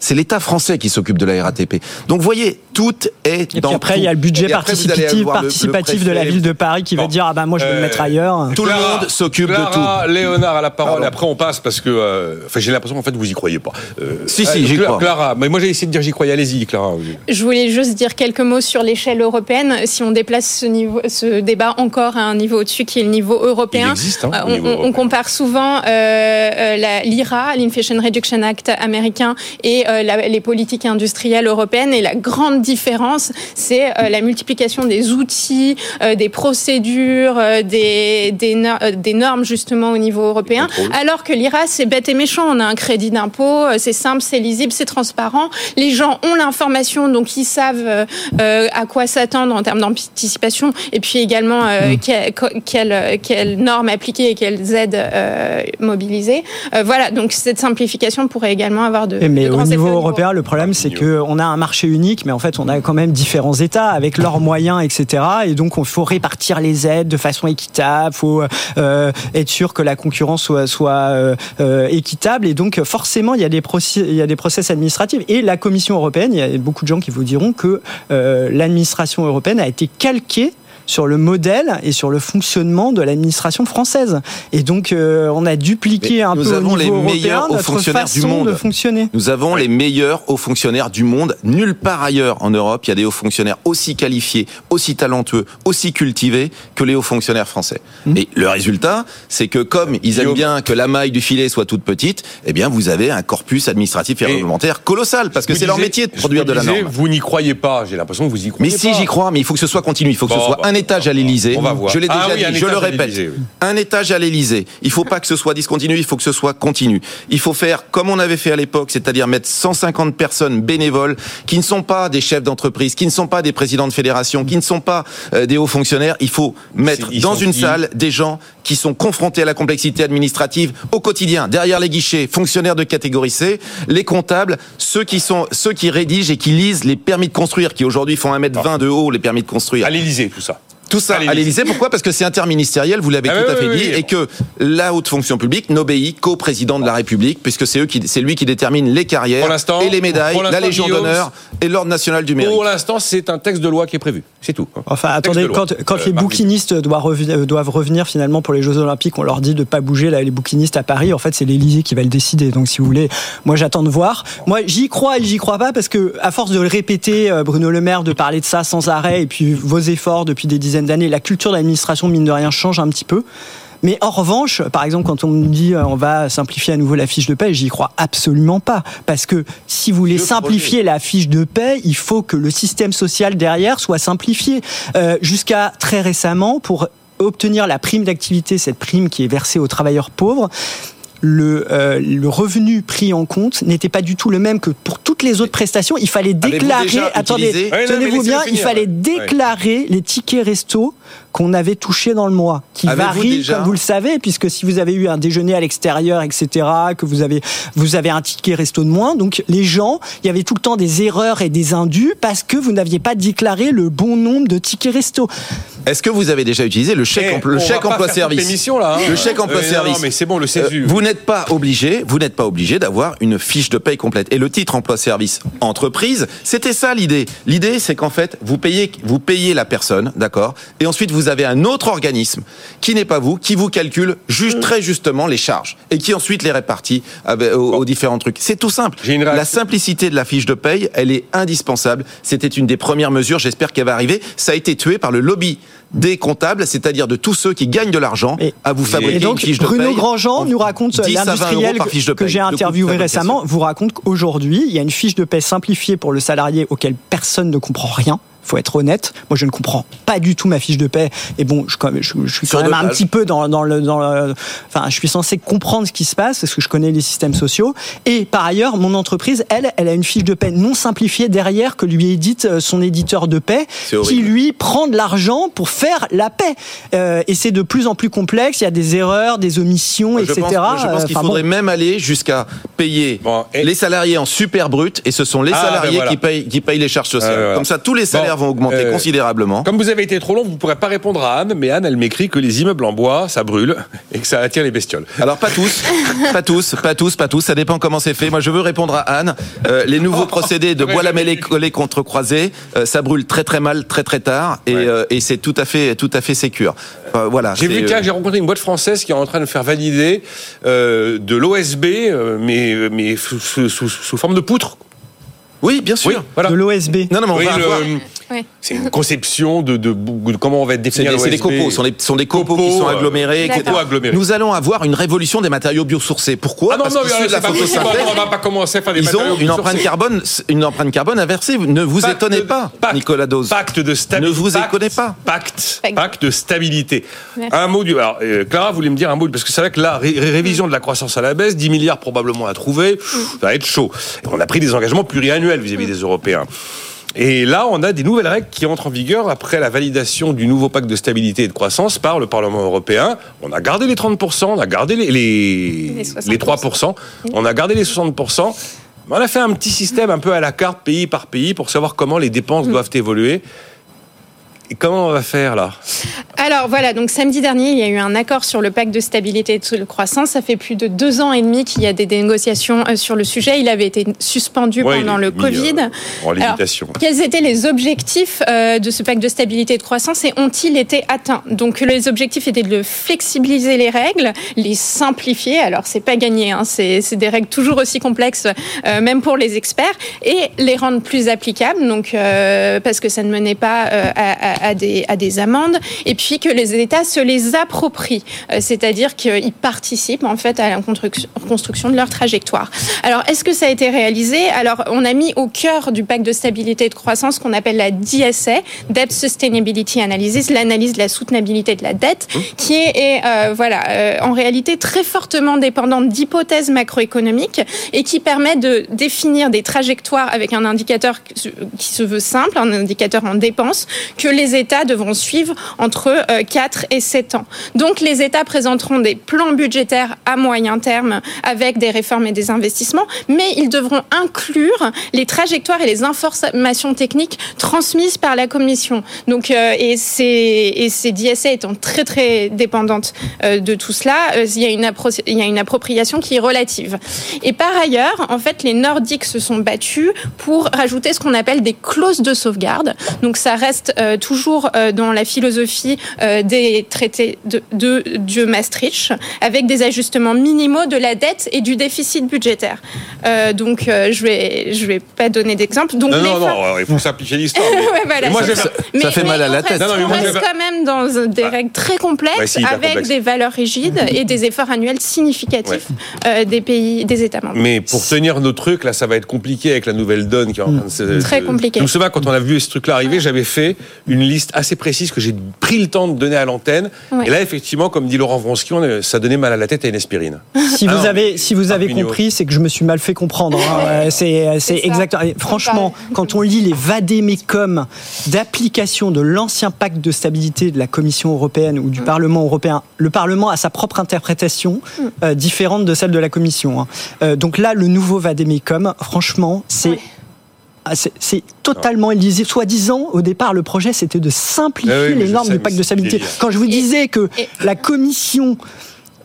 C'est l'État français qui s'occupe de la RATP. Donc, vous voyez, tout est et dans. Puis après, il y a le budget participatif, participatif de la ville de Paris qui va dire ah ben moi je vais le mettre euh, ailleurs. Tout le monde s'occupe de tout. Léonard a la parole. Et après, on passe parce que. Euh, enfin, j'ai l'impression qu'en fait, vous y croyez pas. Euh, si, si, j'y crois. Clara, mais moi j'ai essayé de dire j'y croyais. Allez-y, Clara. Je voulais juste dire quelques mots sur l'échelle européenne. Si on déplace ce, niveau, ce débat encore à un niveau au-dessus, qui est le niveau européen, il existe, hein, on, on, compare souvent l'IRA, l'Inflation Reduction Act américain, et les politiques industrielles européennes. Et la grande différence, c'est euh, la multiplication des outils, euh, des procédures, euh, des, des, normes justement au niveau européen. Alors que l'IRA, c'est bête et méchant. On a un crédit d'impôt, c'est simple, c'est lisible, c'est transparent. Les gens ont l'information, donc ils savent à quoi s'attendre en termes d'anticipation et puis également mmh. quelles quelle normes appliquer et quelles aides mobiliser. voilà, donc cette simplification pourrait également avoir de, mais au niveau européen, le problème, c'est qu'on a un marché unique, mais en fait, on a quand même différents États avec leurs moyens, etc. Et donc, il faut répartir les aides de façon équitable. Il faut euh, être sûr que la concurrence soit, soit euh, euh, équitable. Et donc, forcément, il y a des process, il y a des process administratifs. Et la Commission européenne, il y a beaucoup de gens qui vous diront que l'administration européenne a été calquée sur le modèle et sur le fonctionnement de l'administration française. Et donc, euh, on a dupliqué un peu au niveau les meilleurs hauts fonctionnaires du monde. de fonctionner. Nous avons les meilleurs hauts fonctionnaires du monde. Nulle part ailleurs en Europe, il y a des hauts fonctionnaires aussi qualifiés, aussi talentueux, aussi cultivés que les hauts fonctionnaires français. Mmh. Et le résultat, c'est que comme ils aiment bien que la maille du filet soit toute petite, eh bien, vous avez un corpus administratif et, réglementaire colossal parce que c'est leur métier de produire de la norme. Vous n'y croyez pas. J'ai l'impression que vous y croyez mais pas. Mais si, j'y crois. Mais il faut que ce soit continu. Il faut que ce soit bah, un étage à l'Élysée. Je l'ai déjà ah dit, je le répète. Un étage à l'Élysée. Il faut pas que ce soit discontinu, il faut que ce soit continu. Il faut faire comme on avait fait à l'époque, c'est-à-dire mettre 150 personnes bénévoles qui ne sont pas des chefs d'entreprise, qui ne sont pas des présidents de fédération, qui ne sont pas euh, des hauts fonctionnaires. Il faut mettre dans une salle des gens qui sont confrontés à la complexité administrative au quotidien, derrière les guichets, fonctionnaires de catégorie C, les comptables, ceux qui sont ceux qui rédigent et qui lisent les permis de construire, qui aujourd'hui font 1m20 de haut, les permis de construire. À l'Élysée, tout ça. Tout ça à l'Élysée. Pourquoi? Parce que c'est interministériel, vous l'avez ah tout à fait dit, et que la haute fonction publique n'obéit qu'au président de la République, puisque c'est c'est lui qui détermine les carrières et les médailles, la Légion d'honneur et l'ordre national du mérite. Pour l'instant, c'est un texte de loi qui est prévu. C'est tout. Enfin, attendez, quand, quand euh, les bouquinistes doivent revenir, doivent revenir finalement pour les Jeux Olympiques, on leur dit de pas bouger là, les bouquinistes à Paris. En fait, c'est l'Élysée qui va le décider. Donc, si vous voulez, moi, j'attends de voir. Moi, j'y crois et j'y crois pas parce que, à force de le répéter, euh, Bruno Le Maire, de parler de ça sans arrêt, et puis vos efforts depuis des dizaines d'années, la culture l'administration, mine de rien, change un petit peu. Mais en revanche, par exemple, quand on me dit euh, on va simplifier à nouveau la fiche de paie, j'y crois absolument pas. Parce que si vous voulez simplifier la fiche de paie, il faut que le système social derrière soit simplifié. Euh, jusqu'à très récemment, pour obtenir la prime d'activité, cette prime qui est versée aux travailleurs pauvres, le, euh, le revenu pris en compte n'était pas du tout le même que pour toutes les autres prestations. Il fallait déclarer, attendez, tenez-vous bien, il fallait déclarer les tickets resto qu'on avait touché dans le mois, qui varie, comme vous le savez, puisque si vous avez eu un déjeuner à l'extérieur, etc., que vous avez, vous avez un ticket resto de moins, donc les gens, il y avait tout le temps des erreurs et des indus parce que vous n'aviez pas déclaré le bon nombre de tickets resto. Est-ce que vous avez déjà utilisé le chèque, eh, le chèque emploi service là, hein. Le chèque emploi euh, service. Non, mais c'est bon, le CESU. Euh, vous n'êtes pas obligé, vous n'êtes pas obligé d'avoir une fiche de paye complète. Et le titre emploi service entreprise, c'était ça l'idée. L'idée, c'est qu'en fait, vous payez, vous payez la personne, d'accord, et ensuite vous avez un autre organisme qui n'est pas vous, qui vous calcule juste, mm. très justement les charges et qui ensuite les répartit aux, différents trucs. C'est tout simple. La simplicité de la fiche de paye, elle est indispensable. C'était une des premières mesures. J'espère qu'elle va arriver. Ça a été tué par le lobby des comptables, c'est-à-dire de tous ceux qui gagnent de l'argent à vous fabriquer donc, une fiche de Bruno Grandjean nous raconte l'industriel que, que j'ai interviewé récemment vous raconte qu'aujourd'hui il y a une fiche de paie simplifiée pour le salarié auquel personne ne comprend rien faut être honnête. Moi, je ne comprends pas du tout ma fiche de paie. Et bon, je, je, suis quand même un petit peu dans, dans, le, dans le, Enfin, je suis censé comprendre ce qui se passe parce que je connais les systèmes sociaux. Et par ailleurs, mon entreprise, elle, elle a une fiche de paie non simplifiée derrière que lui édite euh, son éditeur de paie, qui lui prend de l'argent pour faire la paie. Euh, et c'est de plus en plus complexe. Il y a des erreurs, des omissions, etc. je pense qu'il faudrait même aller jusqu'à payer les salariés en super brut, et ce sont les ah, ben salariés qui payent qui payent les charges sociales. Comme ça, tous les salaires vont augmenter euh, considérablement. Comme vous avez été trop long, vous ne pourrez pas répondre à Anne, mais Anne, elle m'écrit que les immeubles en bois, ça brûle et que ça attire les bestioles. Alors pas tous, pas tous, pas tous, pas tous. Ça dépend comment c'est fait. Moi, je veux répondre à Anne. Euh, les nouveaux procédés de bois lamellé collé contre croisé, euh, ça brûle très très mal, très très tard, et, et c'est tout à fait tout à fait sécure. voilà. J'ai vu j'ai rencontré une boîte française qui est en train de faire valider de l'OSB, mais mais sous, sous forme de poutre. Oui, bien sûr. De l'OSB. Non, non, mais on va avoir... C'est une conception de, de, comment on va définir C'est des, copeaux, sont, sont des copeaux, qui sont agglomérés, etc. Nous allons avoir une révolution des matériaux biosourcés. Pourquoi ah non, Parce non, que la photosynthèse, on va pas commencer à faire des ils ont une empreinte carbone, une empreinte carbone inversée. Ne vous étonnez pas, Nicolas Dose. Pacte de stabilité. Ne vous étonnez pas. Pacte, pacte de stabilité. Un mot du. Alors, euh, Clara voulait me dire un mot parce que c'est vrai que la révision de la croissance à la baisse, 10 milliards probablement à trouver, ça va être chaud. On a pris des engagements pluriannuels vis-à-vis des Européens. Et là, on a des nouvelles règles qui entrent en vigueur après la validation du nouveau pacte de stabilité et de croissance par le Parlement européen. On a gardé les 30%, on a gardé les, les, les, 3%, on a gardé les 60%. On a fait un petit système un peu à la carte, pays par pays, pour savoir comment les dépenses mm. doivent évoluer. Comment on va faire là? Alors voilà, donc samedi dernier, il y a eu un accord sur le pacte de stabilité et de croissance. Ça fait plus de deux ans et demi qu'il y a des négociations euh, sur le sujet. Il avait été suspendu pendant le Covid. Euh, en limitation. quels étaient les objectifs euh, de ce pacte de stabilité et de croissance et ont-ils été atteints? Donc les objectifs étaient de flexibiliser les règles, les simplifier. Alors c'est pas gagné, hein, c'est des règles toujours aussi complexes, même pour les experts, et les rendre plus applicables. Donc parce que ça ne menait pas à à des, à des amendes, et puis que les États se les approprient, euh, c'est-à-dire qu'ils participent en fait à la construction de leur trajectoire. Alors, est-ce que ça a été réalisé? Alors, on a mis au cœur du pacte de stabilité et de croissance ce qu'on appelle la DSA, Debt Sustainability Analysis, l'analyse de la soutenabilité de la dette, qui est, euh, voilà, euh, en réalité très fortement dépendante d'hypothèses macroéconomiques et qui permet de définir des trajectoires avec un indicateur qui se veut simple, un indicateur en dépenses, que les États devront suivre entre 4 euh, et 7 ans. Donc les États présenteront des plans budgétaires à moyen terme avec des réformes et des investissements, mais ils devront inclure les trajectoires et les informations techniques transmises par la Commission. Donc, euh, et, ces, et ces DSA étant très très dépendantes euh, de tout cela, il, y a une il y a une appropriation qui est relative. Et par ailleurs, en fait, les Nordiques se sont battus pour rajouter ce qu'on appelle des clauses de sauvegarde. Donc ça reste toujours toujours euh, dans la philosophie euh, des traités de, de, Maastricht, avec des ajustements minimaux de la dette et du déficit budgétaire. Euh, donc, je vais, je vais pas donner d'exemple. Donc, non, non, non, il faut simplifier l'histoire. ça, fait mal à la tête. on reste quand même dans des bah. règles très complexes, avec des valeurs rigides et des efforts annuels significatifs des pays, des États membres. Mais pour tenir nos trucs, là, ça va être compliqué avec la nouvelle donne qui est en train de Très compliqué. Je me souviens quand on a vu ce truc-là arriver, j'avais fait une une liste assez précise que j'ai pris le temps de donner à l'antenne. Et là, effectivement, comme dit Laurent Vronsky, ça donnait mal à la tête à une aspirine. Si vous avez, si vous avez compris, c'est que je me suis mal fait comprendre. Hein. c'est exactement. Franchement, quand on lit les vadémécum d'application de l'ancien pacte de stabilité de la Commission européenne ou du mm. Parlement européen, le Parlement a sa propre interprétation mm. euh, différente de celle de la Commission. Hein. Euh, donc là, le nouveau vadémécum, franchement, c'est ah, c'est totalement illisible. Soi-disant, au départ, le projet, c'était de simplifier les normes du pacte de stabilité. Quand je vous disais que la Commission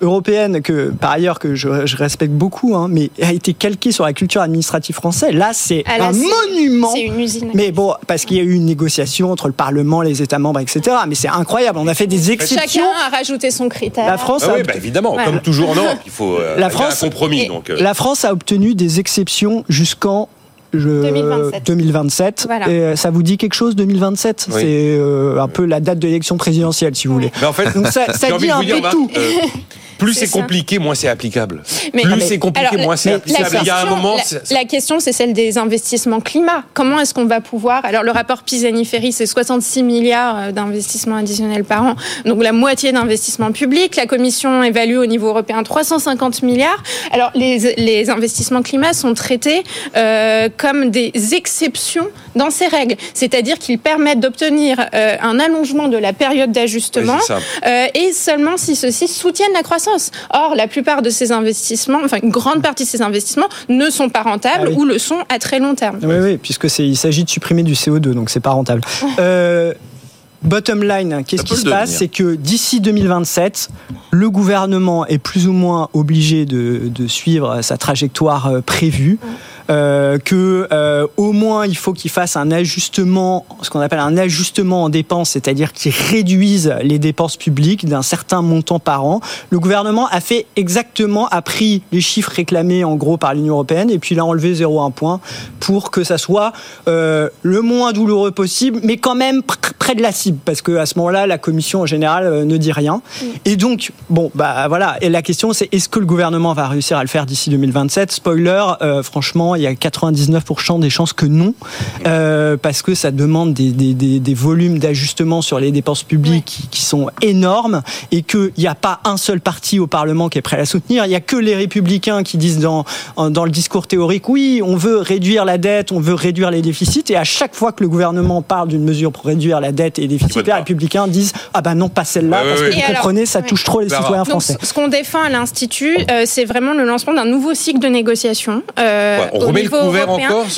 européenne que par ailleurs que je, respecte beaucoup, hein, mais a été calquée sur la culture administrative française. Là, c'est ah, un monument. C'est une usine. Mais bon, parce qu'il y a eu une négociation entre le Parlement, les États membres, etc. Mais c'est incroyable. On a fait des exceptions. Chacun a rajouté son critère. La France, ah oui, bah, évidemment, comme toujours en Europe, il faut euh, la France, un compromis. Donc, euh. La France a obtenu des exceptions jusqu'en 2027. Et euh, ça vous dit quelque chose 2027 C'est euh, un peu la date de l'élection présidentielle, si vous voulez. Mais en fait, Donc ça, ça dit un peu tout. Euh, plus c'est compliqué, moins c'est applicable. plus c'est compliqué, moins c'est applicable. Il y a un moment. La, question, c'est celle des investissements climat. Comment est-ce qu'on va pouvoir Alors, le rapport Pisani-Ferry, c'est 66 milliards d'investissements additionnels par an, donc la moitié d'investissements publics. La Commission évalue au niveau européen 350 milliards. Alors, les, les investissements climat sont traités euh, comme des exceptions dans ces règles, c'est-à-dire qu'ils permettent d'obtenir euh, un allongement de la période d'ajustement euh, et seulement si ceux-ci soutiennent la croissance. Or, la plupart de ces investissements, enfin une grande partie de ces investissements, ne sont pas rentables ah ou le sont à très long terme. Oui, oui, puisque il s'agit de supprimer du CO2, donc c'est pas rentable. Euh, bottom line, qu'est-ce qui se passe? C'est que d'ici 2027, le gouvernement est plus ou moins obligé de, de suivre sa trajectoire prévue. Euh, que euh, au moins il faut qu'il fasse un ajustement, ce qu'on appelle un ajustement en dépenses, c'est-à-dire qu'il réduise les dépenses publiques d'un certain montant par an. Le gouvernement a fait exactement, a pris les chiffres réclamés en gros par l'Union européenne et puis il a enlevé 0,1 point pour que ça soit euh, le moins douloureux possible, mais quand même près de la cible, parce que à ce moment-là, la Commission en général euh, ne dit rien. Mm. Et donc, bon, bah voilà. Et la question, c'est est-ce que le gouvernement va réussir à le faire d'ici 2027 Spoiler, franchement, il y a 99% des chances que non, euh, parce que ça demande des, des, des, volumes d'ajustement sur les dépenses publiques qui, sont énormes et qu'il n'y a pas un seul parti au Parlement qui est prêt à la soutenir. Il n'y a que les républicains qui disent dans, dans le discours théorique, oui, on veut réduire la dette, on veut réduire les déficits. Et à chaque fois que le gouvernement parle d'une mesure pour réduire la dette et les déficits, les républicains disent, ah ben non, pas celle-là, parce que vous comprenez, ça touche trop les citoyens français. ce qu'on défend à l'Institut, euh, c'est vraiment le lancement d'un nouveau cycle de négociation. Euh,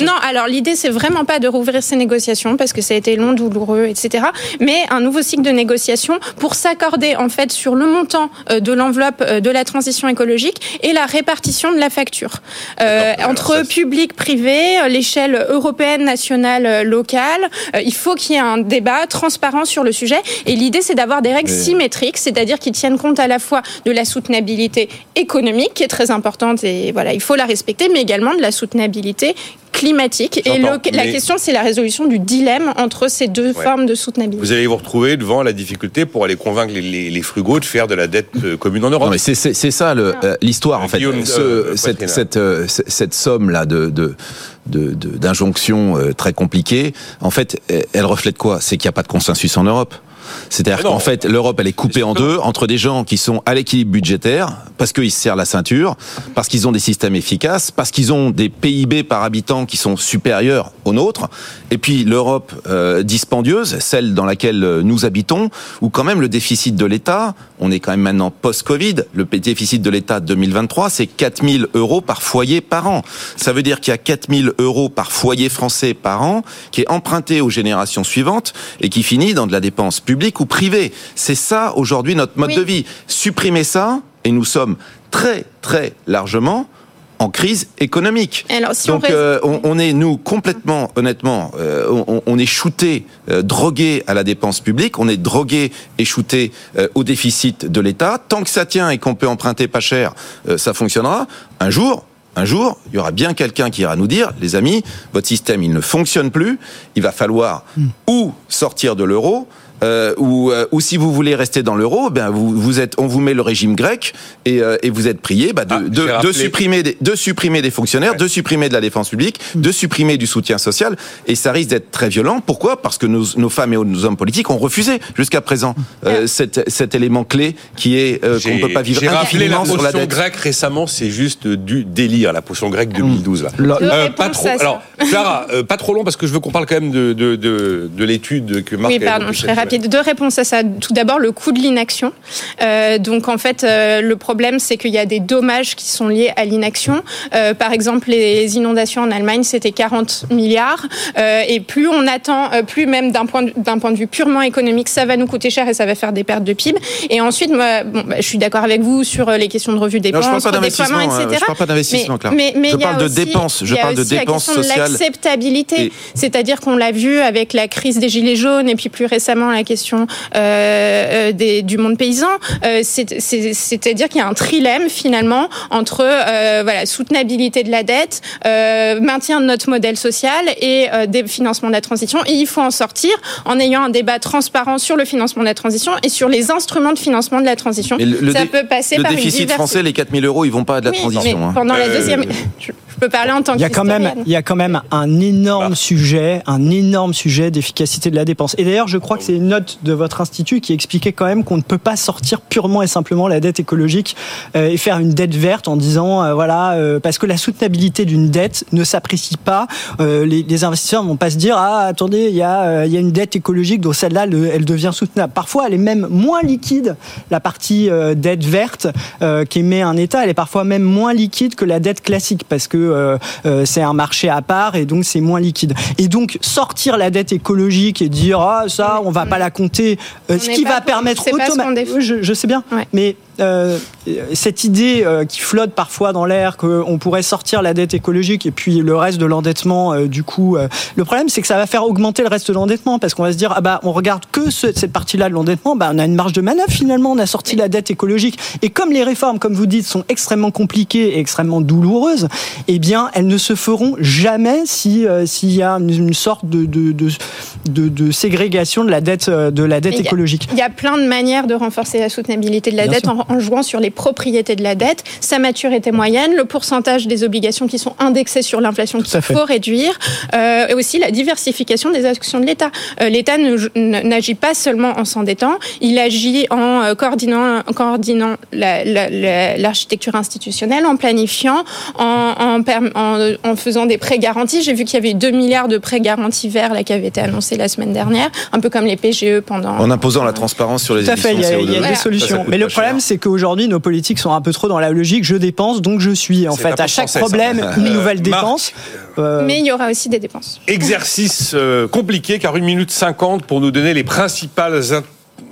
non, alors l'idée, c'est vraiment pas de rouvrir ces négociations parce que ça a été long, douloureux, etc. Mais un nouveau cycle de négociation pour s'accorder en fait sur le montant euh, de l'enveloppe euh, de la transition écologique et la répartition de la facture euh, entre public, privé, l'échelle européenne, nationale, locale. il faut qu'il y ait un débat transparent sur le sujet. Et l'idée, c'est d'avoir des règles symétriques, c'est-à-dire qui tiennent compte à la fois de la soutenabilité économique, qui est très importante et voilà, il faut la respecter, mais également de la soutenabilité climatique. Et la question, c'est la résolution du dilemme entre ces deux formes de soutenabilité. Vous allez vous retrouver devant la difficulté pour aller convaitre les, frugaux de faire de la dette euh, commune en Europe. c'est ça euh, l'histoire, en fait. Euh, cette, cette, cette somme-là de, de d'injonctions très compliquées, en fait, elle reflète quoi? C'est qu'il n'y a pas de consensus en Europe. C'est-à-dire qu'en fait, l'Europe, elle est coupée en deux entre des gens qui sont à l'équilibre budgétaire, parce qu'ils se serrent la ceinture, parce qu'ils ont des systèmes efficaces, parce qu'ils ont des PIB par habitant qui sont supérieurs aux nôtres, et puis l'Europe euh, dispendieuse, celle dans laquelle euh, nous habitons, où quand même le déficit de l'État, on est quand même maintenant post-Covid, le déficit de l'État 2023, c'est 4000 euros par foyer par an. Ça veut dire qu'il y a 4000 euros par foyer français par an qui est emprunté aux générations suivantes et qui finit dans de la dépense publique public ou privé. C'est ça aujourd'hui notre mode de vie. Supprimer ça, et nous sommes très très largement en crise économique. Donc on, euh, on, est nous complètement, honnêtement, euh, on, on, est shooté, euh, drogué à la dépense publique, on est drogué et shooté au déficit de l'État. Tant que ça tient et qu'on peut emprunter pas cher, ça fonctionnera. Un jour, un jour, il y aura bien quelqu'un qui ira nous dire, les amis, votre système, il ne fonctionne plus, il va falloir hmm. ou sortir de l'euro, euh, ou, euh, ou si vous voulez rester dans l'euro, ben vous, vous êtes, on vous met le régime grec et, euh, et vous êtes prié bah, de, ah, de, supprimer des, de supprimer des fonctionnaires, de supprimer de la défense publique, de supprimer du soutien social, et ça risque d'être très violent. Pourquoi? Parce que nos, nos, femmes et nos hommes politiques ont refusé jusqu'à présent cet, cet, élément clé qui est qu'on ne peut pas vivre indéfiniment sur la dette. grecque récemment, c'est juste du délire, la potion grecque 2012 là. pas trop. Alors, Clara, pas trop long parce que je veux qu'on parle quand même de, de, de, de l'étude que Marc. Oui, pardon, je serai deux réponses à ça. Tout d'abord, le coût de l'inaction. Euh, donc, en fait, euh, le problème, c'est qu'il y a des dommages qui sont liés à l'inaction. Euh, par exemple, les inondations en Allemagne, c'était 40 milliards. Euh, et plus on attend, euh, plus même d'un point, d'un point de vue purement économique, ça va nous coûter cher et ça va faire des pertes de PIB. Et ensuite, moi, bon, bah, je suis d'accord avec vous sur les questions de revue des dépenses, je parle etc. Je parle pas d'investissement, mais, mais, je parle de dépenses. Je parle de dépenses sociales. L'acceptabilité, c'est-à-dire qu'on l'a vu avec la crise des gilets jaunes et puis plus récemment la question euh, des, du monde paysan. Euh, c'est-à-dire qu'il y a un trilemme finalement entre euh, voilà soutenabilité de la dette, euh, maintien de notre modèle social et euh, des financements de la transition. Et il faut en sortir en ayant un débat transparent sur le financement de la transition et sur les instruments de financement de la transition. Le, Ça peut passer le par déficit français, les 4000 euros, ils vont pas de la transition. Hein. Pendant la deuxième, je peux parler en tant il y a quand même Il y a quand même un énorme bah. sujet, un énorme sujet d'efficacité de la dépense. Et d'ailleurs, je crois que c'est une note de votre institut qui expliquait quand même qu'on ne peut pas sortir purement et simplement la dette écologique euh, et faire une dette verte en disant euh, voilà euh, parce que la soutenabilité d'une dette ne s'apprécie pas. Les, les, investisseurs ne vont pas se dire ah attendez il y a il y a une dette écologique donc celle-là elle devient soutenable. Parfois elle est même moins liquide la partie dette verte qu'émet un État. Elle est parfois même moins liquide que la dette classique parce que c'est un marché à part et donc c'est moins liquide. Et donc sortir la dette écologique et dire ah ça on va pas la compter euh, ce qui va permettre automatiquement. Je, je, sais bien, mais euh, cette idée euh, qui flotte parfois dans l'air qu'on pourrait sortir la dette écologique et puis le reste de l'endettement, euh, du coup, le problème c'est que ça va faire augmenter le reste de l'endettement parce qu'on va se dire ah bah on regarde que cette partie-là de l'endettement, bah on a une marge de manœuvre finalement, on a sorti la dette écologique et comme les réformes, comme vous dites, sont extrêmement compliquées et extrêmement douloureuses, eh bien elles ne se feront jamais si s'il y a une, sorte de de, de de, ségrégation de la dette de la dette écologique. Il y a plein de manières de renforcer la soutenabilité de la dette en, en, jouant sur les propriétés de la dette, sa maturité moyenne, le pourcentage des obligations qui sont indexées sur l'inflation qu'il faut réduire, euh, et aussi la diversification des actions de l'État. Euh, L'État n'agit pas seulement en s'endettant, il agit en euh, en coordonnant l'architecture la, la, institutionnelle, en planifiant, en, en, en, en faisant des prêts garantis. J'ai vu qu'il y avait 2 milliards de prêts garantis verts là, qui avaient été annoncés la semaine dernière, un peu comme les PGE pendant... En imposant la transparence sur les Tout à fait, il y a, il y a des solutions. Mais le problème, c'est qu'aujourd'hui, nos politiques sont un peu trop dans la logique je dépense, donc je suis. En fait, à chaque problème, une nouvelle dépense. Euh, Mais il y aura aussi des dépenses. Exercice euh, compliqué, car une minute cinquante pour nous donner les principales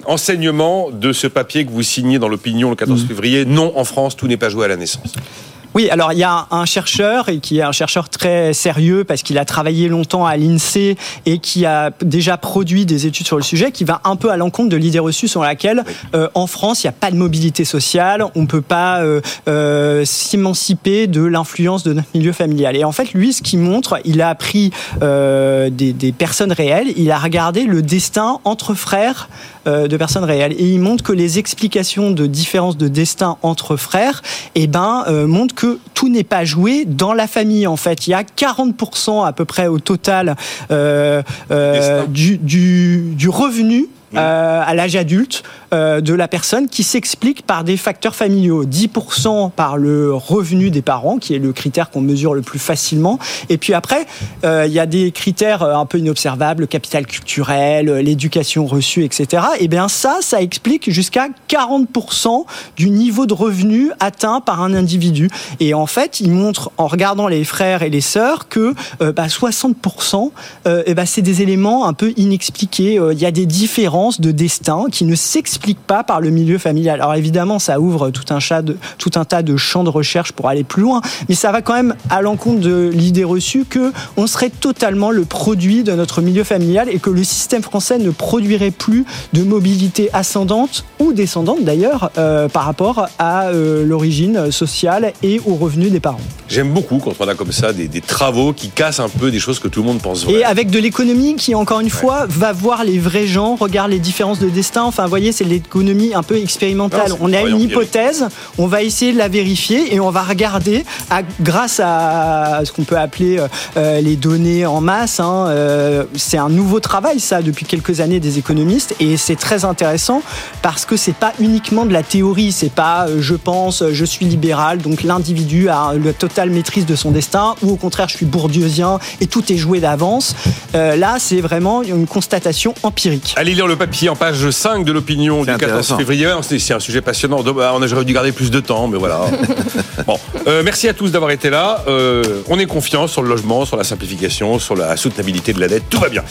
enseignements de ce papier que vous signez dans l'opinion le 14 mmh. février. Non, en France, tout n'est pas joué à la naissance. Oui, alors il y a un chercheur et qui est un chercheur très sérieux parce qu'il a travaillé longtemps à l'INSEE et qui a déjà produit des études sur le sujet qui va un peu à l'encontre de l'idée reçue sur laquelle euh, en France il n'y a pas de mobilité sociale, on ne peut pas euh, euh, s'émanciper de l'influence de notre milieu familial. Et en fait, lui, ce qu'il montre, il a pris des, des personnes réelles, il a regardé le destin entre frères de personnes réelles. Et il montre que les explications de différence de destin entre frères, eh ben, montrent que tout n'est pas joué dans la famille. En fait, il y a 40% à peu près au total euh, euh, du, du, du revenu euh, à l'âge adulte euh, de la personne qui s'explique par des facteurs familiaux. 10% par le revenu des parents, qui est le critère qu'on mesure le plus facilement. Et puis après, euh, il y a des critères un peu inobservables, le capital culturel, l'éducation reçue, etc. Et eh bien ça, ça explique jusqu'à 40% du niveau de revenu atteint par un individu. Et en fait, il montre, en regardant les frères et les sœurs, que bah, 60%, et bah, c'est des éléments un peu inexpliqués. Il y a des différences de destin qui ne s'expliquent s'explique pas par le milieu familial. Alors évidemment, ça ouvre tout un, de, tout un tas de champs de recherche pour aller plus loin, mais ça va quand même à l'encontre de l'idée reçue que on serait totalement le produit de notre milieu familial et que le système français ne produirait plus de mobilité ascendante ou descendante d'ailleurs euh, par rapport à euh, l'origine sociale et aux revenus des parents. J'aime beaucoup quand on a comme ça des, travaux qui cassent un peu des choses que tout le monde pense vraies. Et avec de l'économie qui, encore une fois, va voir les vrais gens, regarde les différences de destin. Enfin, vous voyez, c'est l'économie un peu expérimentale. on a une hypothèse, on va essayer de la vérifier et on va regarder, à, grâce à ce qu'on peut appeler euh, euh, les données en masse. Hein, euh, c'est un nouveau travail, ça, depuis quelques années des économistes, et c'est très intéressant parce que c'est pas uniquement de la théorie. C'est pas je pense, je suis libéral, donc l'individu a la totale maîtrise de son destin, ou au contraire, je suis bourdieusien et tout est joué d'avance. là, c'est vraiment une constatation empirique. Allez lire le papier en page 5 de l'opinion du 14 février. C'est un sujet passionnant. On a dû garder plus de temps, mais voilà. bon, merci à tous d'avoir été là. on est confiant sur le logement, sur la simplification, sur la soutenabilité de la dette. Tout va bien.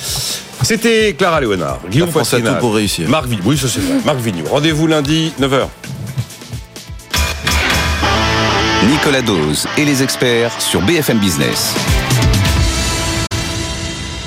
C'était Clara Léonard, Guillaume Poissina, pour réussir. Marc Vignoux. Oui, ça c'est vrai. Marc Vignoux. Rendez-vous lundi, 9h. Nicolas Dose et les experts sur BFM Business.